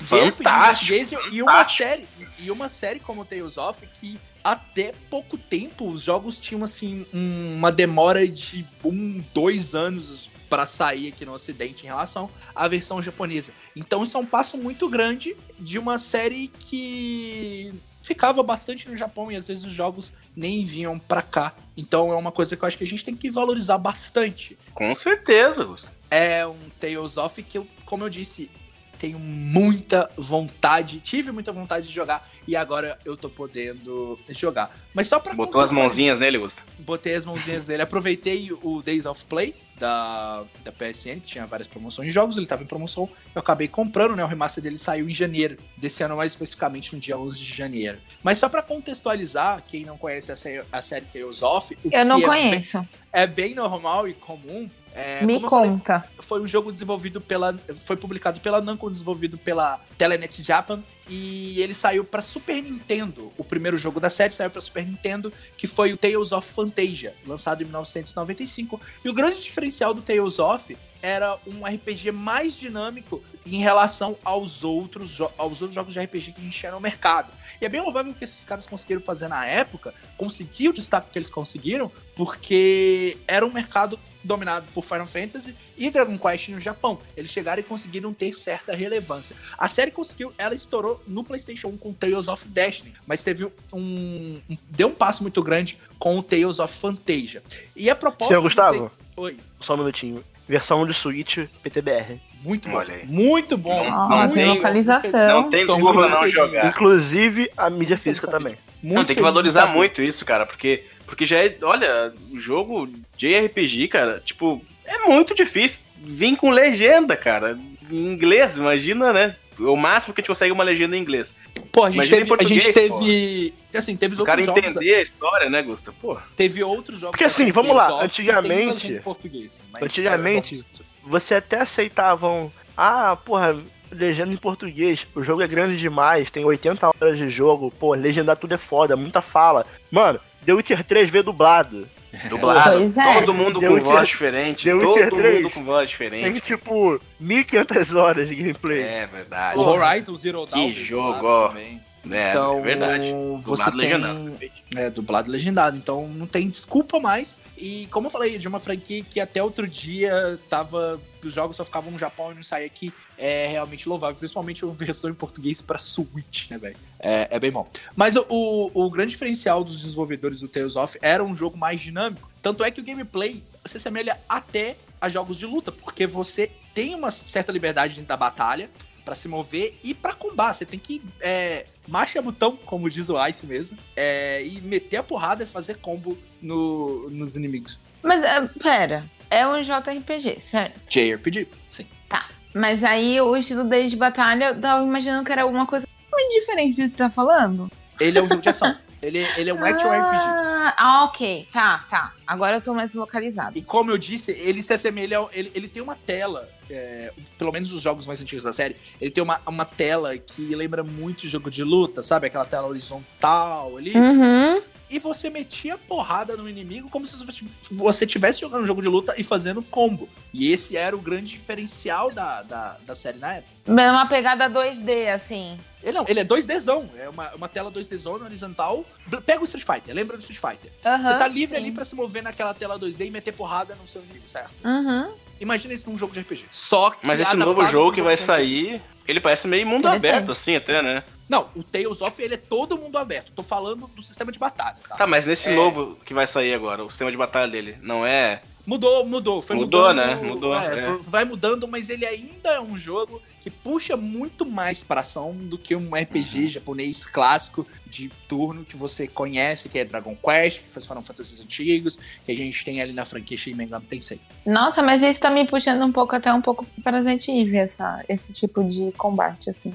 JRPG Fantástico, em português e- uma série e uma série como Tales of que até pouco tempo os jogos tinham assim um- uma demora de um, dois anos para sair aqui no Ocidente em relação à versão japonesa. Então isso é um passo muito grande de uma série que ficava bastante no Japão e às vezes os jogos nem vinham pra cá. Então é uma coisa que eu acho que a gente tem que valorizar bastante. Com certeza, Gusto. É um Tales of que eu, como eu disse, tenho muita vontade, tive muita vontade de jogar. e agora eu tô podendo jogar. Mas só pra Botou as mãozinhas nele, Gusta? Botei as mãozinhas nele. Aproveitei o Days of Play da, da PSN, que tinha várias promoções de jogos, ele tava em promoção. Eu acabei comprando, né? O remaster dele saiu em janeiro, desse ano mais especificamente no dia 11 de janeiro. Mas só para contextualizar, quem não conhece a, sé a série Tales of, eu não é conheço. Bem, é bem normal e comum é, Me conta. Falei, foi um jogo desenvolvido pela. Foi publicado pela Namco, desenvolvido pela Telenet Japan. E ele saiu para Super Nintendo. O primeiro jogo da série saiu para Super Nintendo, que foi o Tales of Fantasia, lançado em 1995. E o grande diferencial do Tales of era um RPG mais dinâmico em relação aos outros, aos outros jogos de RPG que a gente tinha no mercado. E é bem louvável que esses caras conseguiram fazer na época, conseguir o destaque que eles conseguiram, porque era um mercado dominado por Final Fantasy e Dragon Quest no Japão. Eles chegaram e conseguiram ter certa relevância. A série conseguiu, ela estourou no PlayStation 1 com Tales of Destiny, mas teve um, um deu um passo muito grande com o Tales of Fantasia. E a proposta Senhor Gustavo? Oi. Só um minutinho. Versão de Switch PTBR. Muito bom. Muito bom. Não, não tem localização. Não tem desculpa não jogar. Inclusive a mídia física também. Muito não, tem que valorizar muito isso, cara, porque porque já é, olha, o jogo JRPG, cara, tipo, é muito difícil vir com legenda, cara, em inglês, imagina, né? O máximo que a gente consegue é uma legenda em inglês. Pô, a gente teve. A gente teve. Assim, teve o cara entender a história, né, Gusta? Pô. Teve outros jogos. Porque assim, vamos lá. Antigamente. Antigamente, você até aceitavam. Ah, porra, legenda em português. O jogo é grande demais, tem 80 horas de jogo. Pô, legendar tudo é foda, muita fala. Mano, The Witcher 3 veio dublado. Dublado. É. Todo mundo The com Witcher, voz diferente. The Witcher todo 3 mundo com voz diferente. Tem tipo 1500 horas de gameplay. É verdade. O Horizon Zero Dawn. Que jogo, ó. Também. É, então, é verdade. Você dublado tem... legendado. É, dublado legendado. Então não tem desculpa mais. E como eu falei, de uma franquia que até outro dia tava. Os jogos só ficavam no Japão e não saía aqui. É realmente louvável, principalmente a versão em português para Switch, né, velho? É, é, bem bom. Mas o, o, o grande diferencial dos desenvolvedores do Tales of era um jogo mais dinâmico. Tanto é que o gameplay se assemelha até a jogos de luta, porque você tem uma certa liberdade dentro da batalha para se mover e para combar. Você tem que é, marcha botão, como diz o Ice mesmo, é, e meter a porrada e fazer combo no, nos inimigos. Mas, uh, pera, é um JRPG, certo? JRPG, sim. Tá. Mas aí o estilo dele de batalha, eu tava imaginando que era alguma coisa muito diferente disso que você tá falando. Ele é um jogo de ação. Ele, ele é um action ah, RPG. Ah, ok. Tá, tá. Agora eu tô mais localizado. E como eu disse, ele se assemelha. Ele, ele tem uma tela. É, pelo menos os jogos mais antigos da série, ele tem uma, uma tela que lembra muito jogo de luta, sabe? Aquela tela horizontal ali. Uhum e você metia porrada no inimigo como se você estivesse jogando um jogo de luta e fazendo combo. E esse era o grande diferencial da, da, da série na época. É uma pegada 2D, assim. Ele não, ele é 2Dzão. É uma, uma tela 2Dzão horizontal. Pega o Street Fighter, lembra do Street Fighter. Uhum, você tá livre sim. ali para se mover naquela tela 2D e meter porrada no seu inimigo, certo? Uhum. Imagina isso num jogo de RPG. Só que. Mas esse novo jogo que vai sair, ele parece meio mundo aberto, assim, até, né? Não, o Tales of ele é todo mundo aberto. Tô falando do sistema de batalha. Tá, tá mas nesse é... novo que vai sair agora, o sistema de batalha dele, não é. Mudou, mudou. Foi mudou, mudando, né? Mudou. É, é. Vai mudando, mas ele ainda é um jogo que puxa muito mais pra ação do que um RPG uhum. japonês clássico de turno que você conhece, que é Dragon Quest, que faz Final Fantasy antigos, que a gente tem ali na franquia Shin Megami Tensei. Nossa, mas isso tá me puxando um pouco, até um pouco para Resident Evil, essa, esse tipo de combate, assim.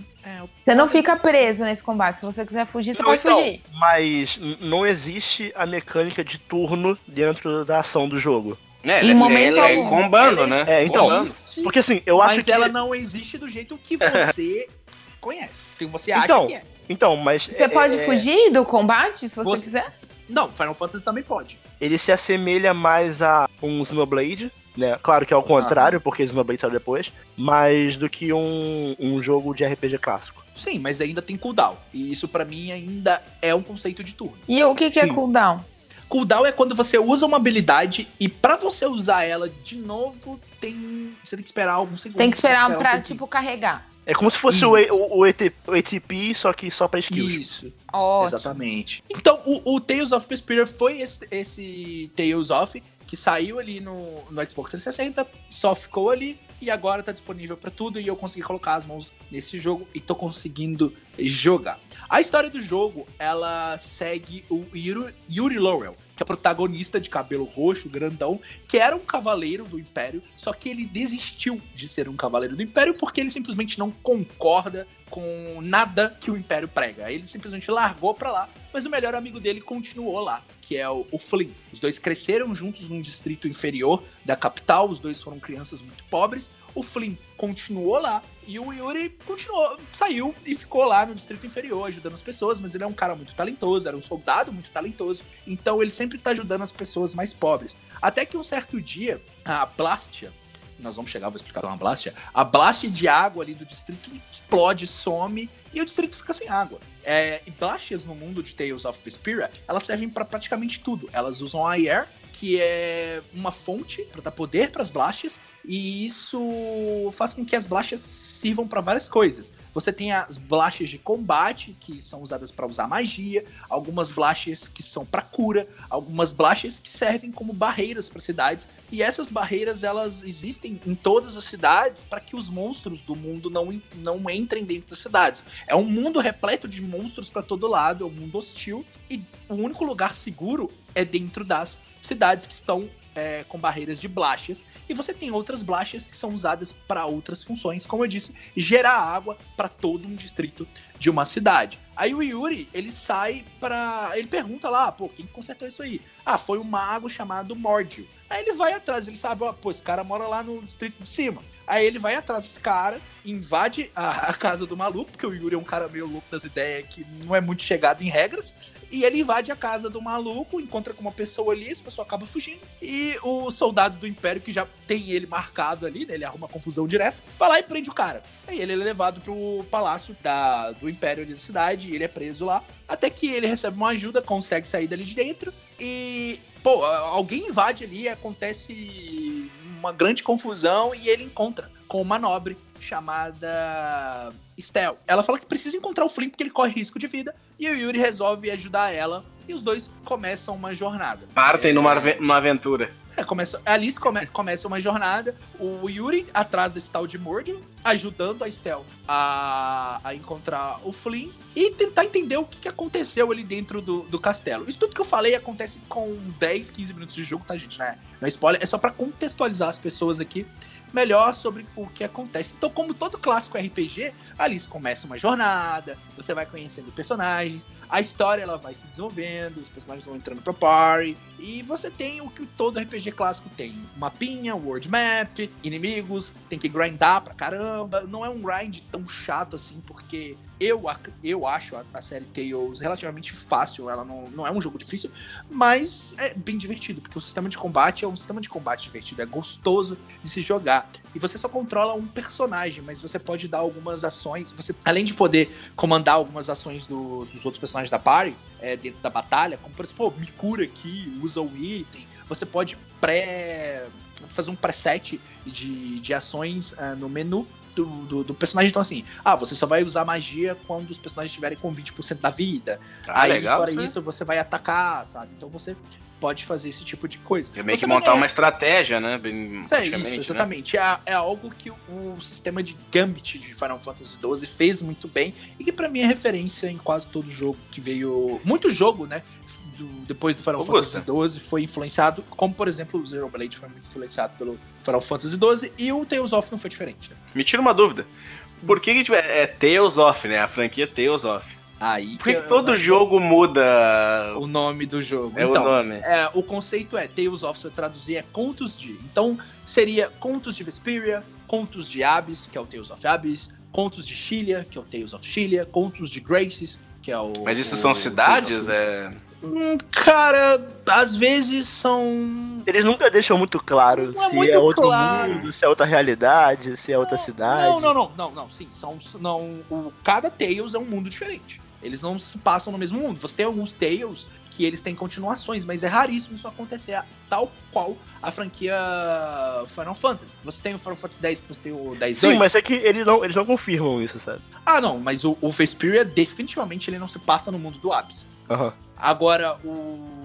Você não fica preso nesse combate. Se você quiser fugir, você não, pode então, fugir. Mas não existe a mecânica de turno dentro da ação do jogo. É, em momento é, é combando, né? É, então. Existe, porque assim, eu acho mas que. Mas ela não existe do jeito que você conhece. Que você acha então, que é. Então, mas. Você é, pode é... fugir do combate se você, você, quiser? Não, Final Fantasy também pode. Ele se assemelha mais a um Xenoblade, né? Claro que é o contrário, ah. porque Xenoblade saiu depois, mas do que um, um jogo de RPG clássico. Sim, mas ainda tem cooldown. E isso para mim ainda é um conceito de turno. E o que, que é cooldown? Cooldown é quando você usa uma habilidade e para você usar ela de novo, tem você tem que esperar alguns segundos. Tem que esperar, esperar pra, um tipo, carregar. É como se fosse o, o, o, ATP, só que só pra skills. Isso. Ótimo. Exatamente. Então, o, o Tales of Vesperia foi esse, esse Tales of que saiu ali no, no Xbox 360, só ficou ali e agora tá disponível para tudo e eu consegui colocar as mãos nesse jogo e tô conseguindo jogar. A história do jogo, ela segue o Yuri, Lowell, que é protagonista de cabelo roxo, grandão, que era um cavaleiro do Império, só que ele desistiu de ser um cavaleiro do Império porque ele simplesmente não concorda com nada que o Império prega. Ele simplesmente largou pra lá, mas o melhor amigo dele continuou lá, que é o, o Flynn. Os dois cresceram juntos num distrito inferior da capital, os dois foram crianças muito pobres. O Flynn continuou lá e o Yuri continuou, saiu e ficou lá no distrito inferior ajudando as pessoas, mas ele é um cara muito talentoso, era um soldado muito talentoso, então ele sempre tá ajudando as pessoas mais pobres. Até que um certo dia, a Blastia, nós vamos chegar, vou explicar uma Blastia, a Blastia de água ali do distrito explode, some e o distrito fica sem água. É, e Blastias no mundo de Tales of Vesperia, elas servem para praticamente tudo. Elas usam a Air, que é uma fonte para dar poder para as Blastias, e isso faz com que as Blastias sirvam para várias coisas. Você tem as Blastias de combate, que são usadas para usar magia, algumas Blastias que são para cura, algumas Blastias que servem como barreiras para cidades, e essas barreiras elas existem em todas as cidades para que os monstros do mundo não, não entrem dentro das cidades. É um mundo repleto de monstros para todo lado, é um mundo hostil, e o único lugar seguro é dentro das cidades que estão é, com barreiras de blachas, e você tem outras blachas que são usadas para outras funções, como eu disse, gerar água para todo um distrito de uma cidade. Aí o Yuri, ele sai para, ele pergunta lá, pô, quem consertou isso aí? Ah, foi um mago chamado Mordio. Aí ele vai atrás, ele sabe, ó, pô, esse cara mora lá no distrito de cima. Aí ele vai atrás desse cara, invade a, a, casa do maluco, porque o Yuri é um cara meio louco das ideias que não é muito chegado em regras. E ele invade a casa do maluco, encontra com uma pessoa ali, essa pessoa acaba fugindo. E os soldados do Império, que já tem ele marcado ali, né? Ele arruma confusão direto, vai lá e prende o cara. Aí ele é levado pro palácio da, do Império ali da cidade, e ele é preso lá. Até que ele recebe uma ajuda, consegue sair dali de dentro. E, pô, alguém invade ali, acontece uma grande confusão e ele encontra com uma nobre chamada Estel. Ela fala que precisa encontrar o Flynn porque ele corre risco de vida e o Yuri resolve ajudar ela e os dois começam uma jornada. Partem é... numa uma aventura. É, começa, a Alice come, começa uma jornada, o Yuri atrás desse tal de Morgan, ajudando a Estel a, a encontrar o Flynn e tentar entender o que, que aconteceu ali dentro do, do castelo. Isso tudo que eu falei acontece com 10, 15 minutos de jogo, tá, gente? Né? Não é spoiler, é só para contextualizar as pessoas aqui melhor sobre o que acontece. Então, como todo clássico RPG, ali começa uma jornada, você vai conhecendo personagens, a história ela vai se desenvolvendo, os personagens vão entrando pra party, e você tem o que todo RPG clássico tem: mapinha, world map, inimigos, tem que grindar pra caramba. Não é um grind tão chato assim, porque eu, eu acho a, a, série Tales relativamente fácil, ela não, não é um jogo difícil, mas é bem divertido, porque o sistema de combate é um sistema de combate divertido, é gostoso de se jogar. E você só controla um personagem, mas você pode dar algumas ações, você além de poder comandar algumas ações dos, dos outros personagens da party, é, dentro da batalha, como por exemplo, me cura aqui, usa o item, você pode pré fazer um preset de, de ações uh, no menu do, do, do, personagem. Então, assim, ah, você só vai usar magia quando os personagens estiverem com 20% da vida. Ah, Aí, legal, fora sim. isso, você vai atacar, sabe? Então você pode fazer esse tipo de coisa. É meio que montar uma estratégia, né? Bem, é isso, né? exatamente. Né? É, é, algo que o, o, sistema de Gambit de Final Fantasy XII fez muito bem e que para mim é referência em quase todo jogo que veio. Muito jogo, né? Do, depois do Final Augusta. Fantasy XII foi influenciado, como por exemplo o Zero Blade foi muito influenciado pelo Final Fantasy XII e o Tales of não foi diferente. Né? Me tira uma dúvida. Por que, que é, é Tales of, né? A franquia Tales of. Aí Por que, que todo jogo muda o nome do jogo? É então, o nome. É, o conceito é Tales of, se eu traduzir, é contos de. Então, seria contos de Vesperia, contos de Abyss, que é o Tales of Abyss, contos de Chilia, que é o Tales of Chilia, contos de Graces, que é o. Mas isso o, são cidades? É. Hum, cara, às vezes são. Eles nunca deixam muito claro não é se é, muito é outro claro. mundo, se é outra realidade, se é outra cidade. Não, não, não, não, não, sim. São, não, o, cada Tales é um mundo diferente. Eles não se passam no mesmo mundo. Você tem alguns Tales que eles têm continuações, mas é raríssimo isso acontecer tal qual a franquia Final Fantasy. Você tem o Final Fantasy X, você tem o 10 Sim, mas é que eles não, eles não confirmam isso, sabe? Ah, não, mas o, o Vesperia definitivamente ele não se passa no mundo do ápice. Uhum. Agora, o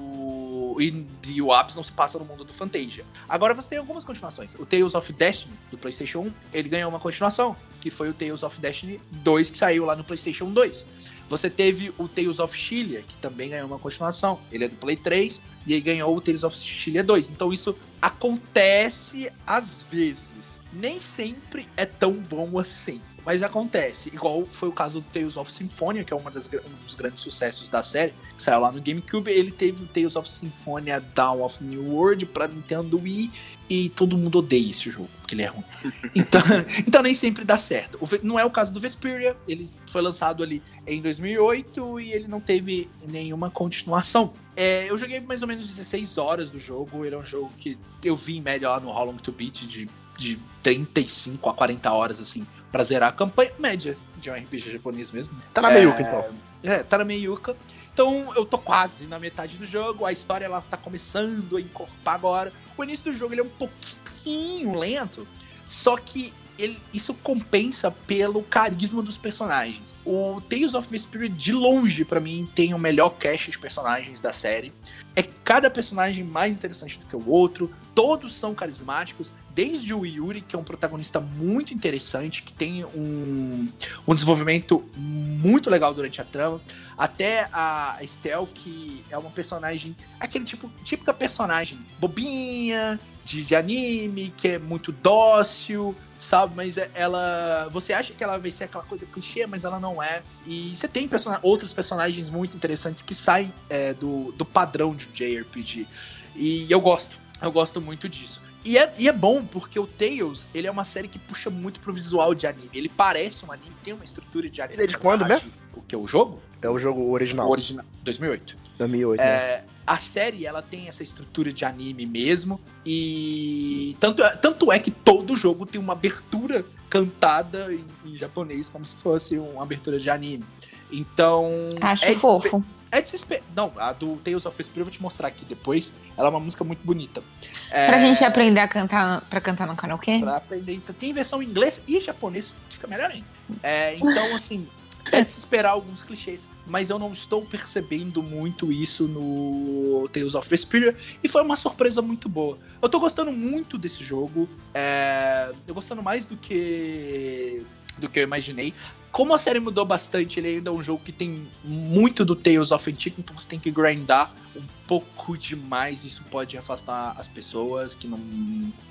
e, e, o ápice não se passa no mundo do Fantasia. Agora você tem algumas continuações. O Tales of Destiny do PlayStation 1, ele ganhou uma continuação, que foi o Tales of Destiny 2, que saiu lá no PlayStation 2. Você teve o Tales of Chile, que também ganhou uma continuação. Ele é do Play 3 e ganhou o Tales of Chile 2. Então isso acontece às vezes. Nem sempre é tão bom assim. Mas acontece, igual foi o caso do Tales of Symphonia, que é uma das, um dos grandes sucessos da série, que saiu lá no GameCube. Ele teve o Tales of Symphonia Dawn of New World pra Nintendo Wii e todo mundo odeia esse jogo, porque ele é ruim. Então, então nem sempre dá certo. Não é o caso do Vesperia, ele foi lançado ali em 2008 e ele não teve nenhuma continuação. É, eu joguei mais ou menos 16 horas do jogo, ele é um jogo que eu vi em média lá no How Long to Beat de, de 35 a 40 horas, assim, pra zerar a campanha média de um RPG japonês mesmo. Tá na meiuca, é, então. É, tá na meiuca. Então eu tô quase na metade do jogo, a história ela tá começando a encorpar agora. O início do jogo ele é um pouquinho lento, só que ele, isso compensa pelo carisma dos personagens. O Tales of Vesperia, de longe, para mim, tem o melhor cast de personagens da série. É cada personagem mais interessante do que o outro, todos são carismáticos, desde o Yuri, que é um protagonista muito interessante, que tem um, um desenvolvimento muito legal durante a trama, até a Estel, que é uma personagem, aquele tipo, típica personagem bobinha, de, de anime, que é muito dócil, sabe? Mas é, ela. Você acha que ela vai ser aquela coisa clichê, mas ela não é. E você tem person outros personagens muito interessantes que saem é, do, do padrão de JRPG. E eu gosto. Eu gosto muito disso. E é, e é bom, porque o Tales, ele é uma série que puxa muito pro visual de anime. Ele parece um anime, tem uma estrutura de anime. Ele é de quando mesmo? O que? O jogo? É o jogo original. O original. 2008. 2008, é, né? A série, ela tem essa estrutura de anime mesmo. E tanto, é, tanto é que todo jogo tem uma abertura cantada em, em japonês, como se fosse uma abertura de anime. Então. Acho é fofo. É desespero. Não, a do Tales of Vesperia eu vou te mostrar aqui depois. Ela é uma música muito bonita. É... Pra gente aprender a cantar, pra cantar no karaokê? Pra aprender. Então, tem versão em inglês e japonês, que fica melhor ainda. É, então, assim, é de se esperar alguns clichês. Mas eu não estou percebendo muito isso no Tales of Vesperia. E foi uma surpresa muito boa. Eu tô gostando muito desse jogo. É... Eu gostando mais do que do que eu imaginei. Como a série mudou bastante, ele ainda é um jogo que tem muito do Tales of Antique, então você tem que grindar um pouco demais. Isso pode afastar as pessoas que não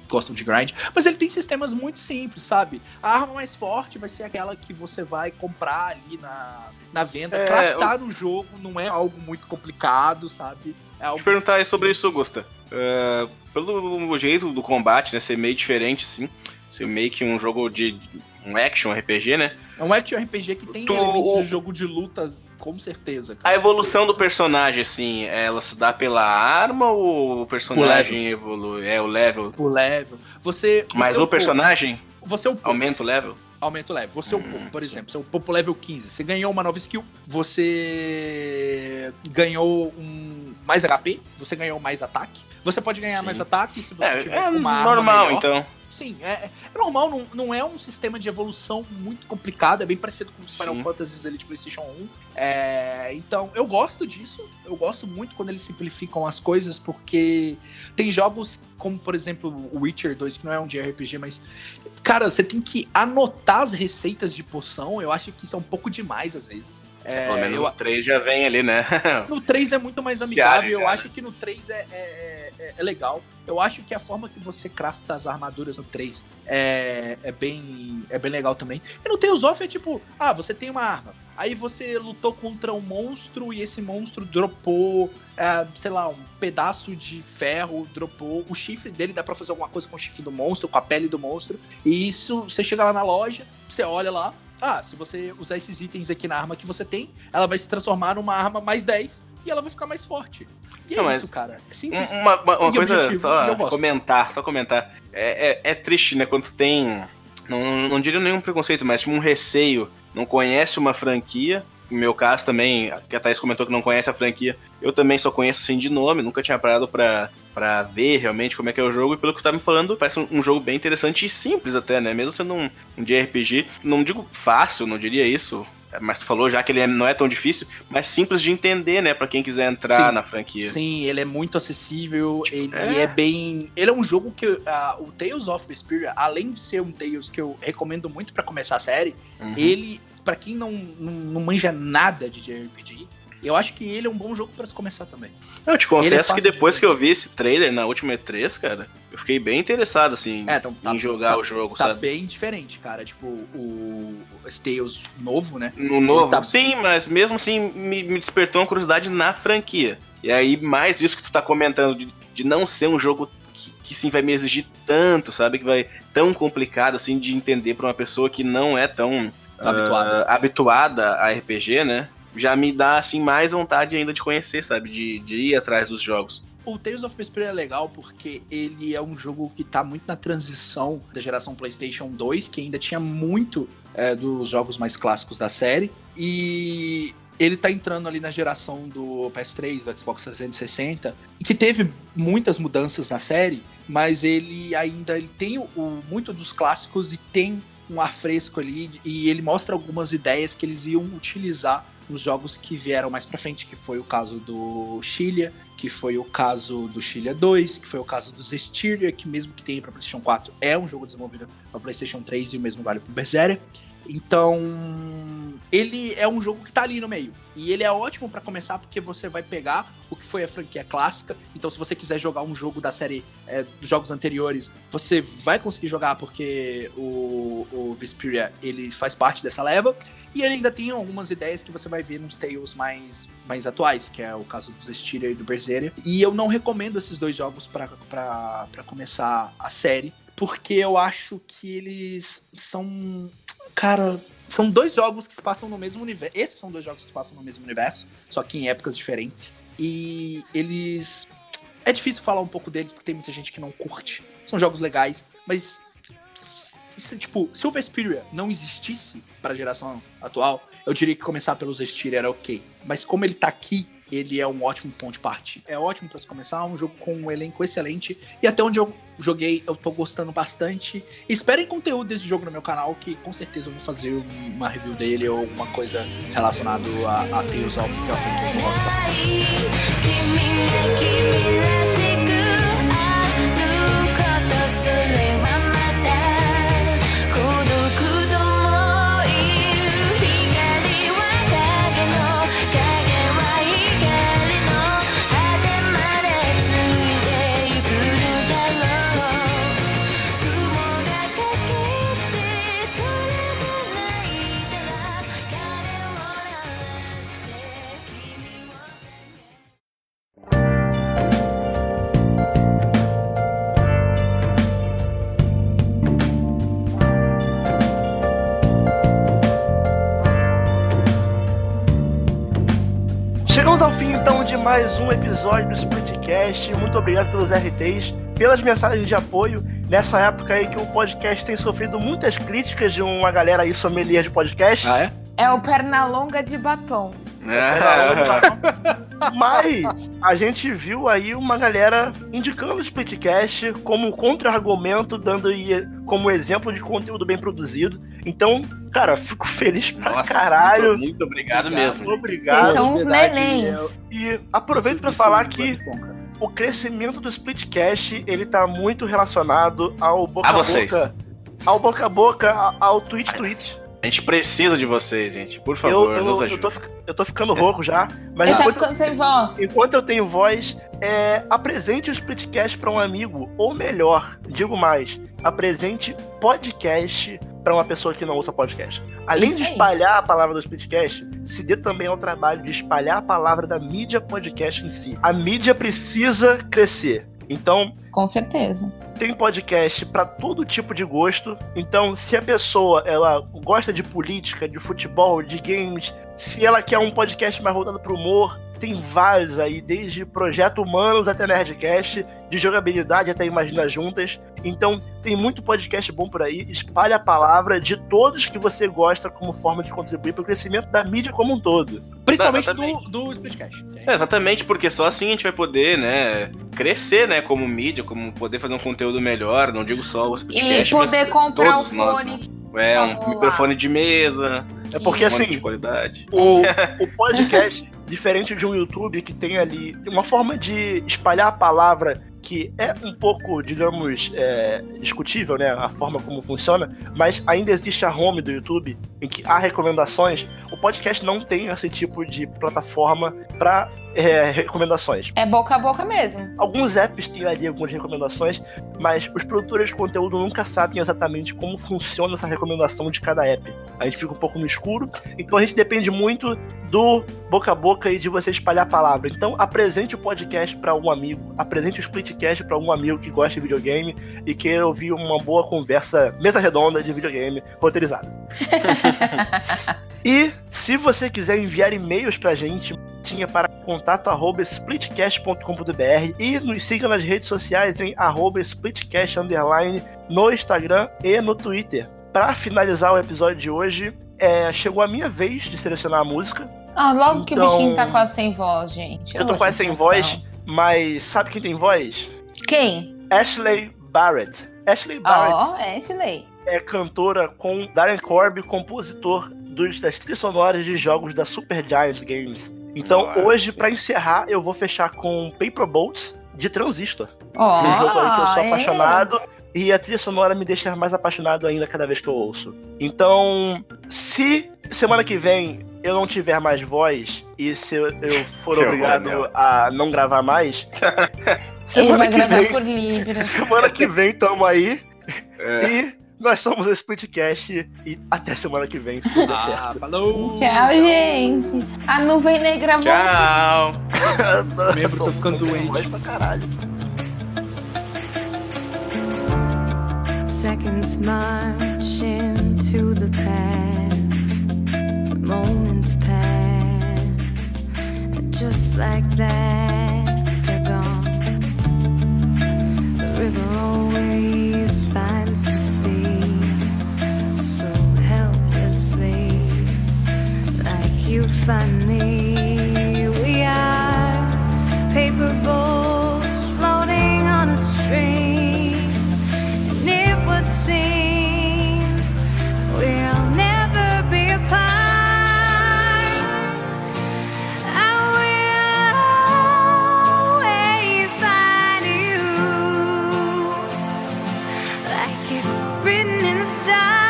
gostam de grind. Mas ele tem sistemas muito simples, sabe? A arma mais forte vai ser aquela que você vai comprar ali na, na venda. É, Craftar eu... no jogo não é algo muito complicado, sabe? É algo Deixa eu perguntar sobre isso, Augusta. Uh, pelo jeito do combate, né? Ser meio diferente, assim. Ser meio que um jogo de um action RPG, né? É um action RPG que tem tu... elementos de jogo de lutas, com certeza. Cara. A evolução do personagem, assim, ela se dá pela arma ou o personagem evolui? É o level? O level. Você. Mas você o personagem? Você é o aumenta o level? aumenta o level. Você, hum, por exemplo, você é o level 15, você ganhou uma nova skill, você ganhou um mais HP, você ganhou mais ataque. Você pode ganhar Sim. mais ataque se você é, tiver é uma normal, arma então. Sim, é, é normal, não, não é um sistema de evolução muito complicado, é bem parecido com os Final Sim. Fantasy Elite PlayStation 1. É, então, eu gosto disso, eu gosto muito quando eles simplificam as coisas, porque tem jogos como, por exemplo, o Witcher 2, que não é um JRPG, mas, cara, você tem que anotar as receitas de poção, eu acho que isso é um pouco demais às vezes. É, Pelo menos eu, o 3 já vem ali, né? no 3 é muito mais amigável. eu acho que no 3 é, é, é, é, legal. Eu acho que a forma que você crafta as armaduras no 3 é, é, bem, é bem legal também. E no Tales of é tipo, ah, você tem uma arma. Aí você lutou contra um monstro e esse monstro dropou, é, sei lá, um pedaço de ferro, dropou o chifre dele, dá pra fazer alguma coisa com o chifre do monstro, com a pele do monstro. E isso, você chega lá na loja, você olha lá, ah, se você usar esses itens aqui na arma que você tem, ela vai se transformar numa arma mais 10 e ela vai ficar mais forte. E é não, isso, cara. É simples. Uma, uma, uma coisa objetivo, só comentar, só comentar. É, é, é, triste, né, quando tem. Não, não diria nenhum preconceito, mas tipo, um receio. Não conhece uma franquia, no meu caso também, que a Thaís comentou que não conhece a franquia, eu também só conheço assim de nome, nunca tinha parado pra, pra ver realmente como é que é o jogo, e pelo que tu tá me falando, parece um, um jogo bem interessante e simples até, né? Mesmo sendo um, um JRPG, não digo fácil, não diria isso, mas tu falou já que ele é, não é tão difícil, mas simples de entender, né, para quem quiser entrar Sim. na franquia. Sim, ele é muito acessível, ele é. é, bem. Ele é um jogo que. uh, o Tales of Vesperia, além de ser um Tales que eu recomendo muito pra começar a série, Uhum. ele, pra quem não, não, não manja nada de JRPG, eu acho que ele é um bom jogo pra se começar também. Eu te é confesso fácil que de depois ver. que eu vi esse trailer na última E3, cara, eu fiquei bem interessado, assim, É, então tá- em jogar tá- o jogo, Tá sabe? bem diferente, cara. Tipo, o, Tales novo, né? No novo, Tá- sim, mas mesmo assim me, me despertou uma curiosidade na franquia. E aí, mais isso que tu tá comentando, de, de não ser um jogo que, que sim vai me exigir tanto, sabe? Que vai tão complicado assim de entender pra uma pessoa que não é tão Habituada. ah, habituada a RPG, né? Já me dá assim mais vontade ainda de conhecer, sabe? De, de ir atrás dos jogos. O Tales of Vesperia é legal porque ele é um jogo que tá muito na transição da geração PlayStation 2, que ainda tinha muito é, dos jogos mais clássicos da série. E ele tá entrando ali na geração do PS3, do Xbox 360, e que teve muitas mudanças na série, mas ele ainda ele tem o, o- muito dos clássicos e tem um ar fresco ali, e ele mostra algumas ideias que eles iam utilizar nos jogos que vieram mais pra frente, que foi o caso do Chilia, que foi o caso do Chilia 2, que foi o caso do Zestiria, que mesmo que tenha pra PlayStation 4, é um jogo desenvolvido para PlayStation 3 e o mesmo vale pro Berseria. Então, ele é um jogo que tá ali no meio. E ele é ótimo pra começar porque você vai pegar o que foi a franquia clássica. Então, se você quiser jogar um jogo da série é, dos jogos anteriores, você vai conseguir jogar porque o, o Vesperia ele faz parte dessa leva. E ele ainda tem algumas ideias que você vai ver nos Tales mais, mais atuais, que é o caso do Zestiria e do Berseria. E eu não recomendo esses dois jogos pra começar a série, porque eu acho que eles são. Cara, são dois jogos que se passam no mesmo universo. Esses são dois jogos que se passam no mesmo universo, só que em épocas diferentes. E eles. É difícil falar um pouco deles, porque tem muita gente que não curte. São jogos legais, mas. se- tipo, se o Vesperia não existisse para a geração atual, eu diria que começar pelo Zestiria era ok. Mas como ele tá aqui, ele é um ótimo ponto de partida. É ótimo para se começar, é um jogo com um elenco excelente. E até onde eu joguei, eu tô gostando bastante. Esperem conteúdo desse jogo no meu canal, que com certeza eu vou fazer uma review dele ou alguma coisa relacionada a, a Tales of, que eu gosto bastante. Mais um episódio do Splitcast. Muito obrigado pelos RTs, pelas mensagens de apoio. Nessa época aí que o podcast tem sofrido muitas críticas de uma galera aí sommelier de podcast. Ah, é? É o Pernalonga de batom. É. Mas a gente viu aí uma galera indicando o Splitcast como contra-argumento, dando aí como exemplo de conteúdo bem produzido. Então, cara, fico feliz pra Nossa, caralho. Muito, muito obrigado, Obrigado. mesmo. Obrigado. Então, verdade, neném. E aproveito isso falar é que muito bom, cara. o crescimento do Splitcast, ele tá muito relacionado ao boca A boca. Ao boca a boca, ao tweet tweet. A gente precisa de vocês, gente. Por favor, Eu, eu, nos eu, ajude. tô, fic- eu tô ficando rouco já, mas Ele tá enquanto, ficando sem voz. enquanto eu tenho voz, é, apresente o Splitcast pra um amigo, ou melhor, digo mais, apresente podcast pra uma pessoa que não usa podcast. Além Isso de aí. espalhar a palavra do Splitcast, se dê também ao trabalho de espalhar a palavra da mídia podcast em si. A mídia precisa crescer. Então, Com certeza. tem podcast pra todo tipo de gosto. Então, se a pessoa ela gosta de política, de futebol, de games, se ela quer um podcast mais voltado pro humor, tem vários aí, desde Projeto Humanos até Nerdcast, de jogabilidade até Imagina Juntas. Então, tem muito podcast bom por aí. Espalhe a palavra de todos que você gosta como forma de contribuir para o crescimento da mídia como um todo. Principalmente Exatamente. do, do Splitcast. É, exatamente, porque só assim a gente vai poder, né, crescer, né, como mídia, como poder fazer um conteúdo melhor, não digo só o E podcast, poder comprar o todos nós, fone né? É, um Vamos lá. microfone de mesa, É porque um monte de assim, qualidade. o, o podcast, diferente de um YouTube que tem ali uma forma de espalhar a palavra que é um pouco, digamos, é, discutível, né? A forma como funciona, mas ainda existe a home do YouTube em que há recomendações. O podcast não tem esse tipo de plataforma para recomendações. É boca a boca mesmo. Alguns apps têm ali algumas recomendações, mas os produtores de conteúdo nunca sabem exatamente como funciona essa recomendação de cada app. A gente fica um pouco no escuro, então a gente depende muito do boca a boca e de você espalhar a palavra. Então apresente o podcast para um amigo, apresente o Splitcast para um amigo que gosta de videogame e queira ouvir uma boa conversa, mesa redonda de videogame roteirizada. E se você quiser enviar e-mails pra gente, tinha para contato arroba splitcast.com.br e nos siga nas redes sociais em arroba splitcast underline no Instagram e no Twitter. Para finalizar o episódio de hoje, é, chegou a minha vez de selecionar a música. Ah, logo que o Então- bichinho tá quase sem voz, gente. Eu tô Ô, quase sem voz, mas sabe quem tem voz? Quem? Ashley Barrett. Ashley Barrett Ó, Ashley. é cantora com Darren Corby, compositor dos, das trilhas sonoras de jogos da Super Giant Games. Então, Nossa. hoje, pra encerrar, eu vou fechar com Paper Boats de Transistor. Ó, um jogo aí que eu sou é. apaixonado. E a trilha sonora me deixa mais apaixonado ainda cada vez que eu ouço. Então, se semana que vem eu não tiver mais voz e se eu, eu for Que obrigado horror, a não gravar mais, Ele semana vai que gravar vem, por Libras. semana que vem tamo aí. É. E nós somos o Splitcast e até semana que vem, se tudo Ah, certo. falou! Tchau, gente. A nuvem negra. Tchau! Membro, tô ficando Tô sem doente. voz pra caralho. Seconds march into the past. Moments like that, they're gone. The river always finds the sea. So helplessly, like you find stop.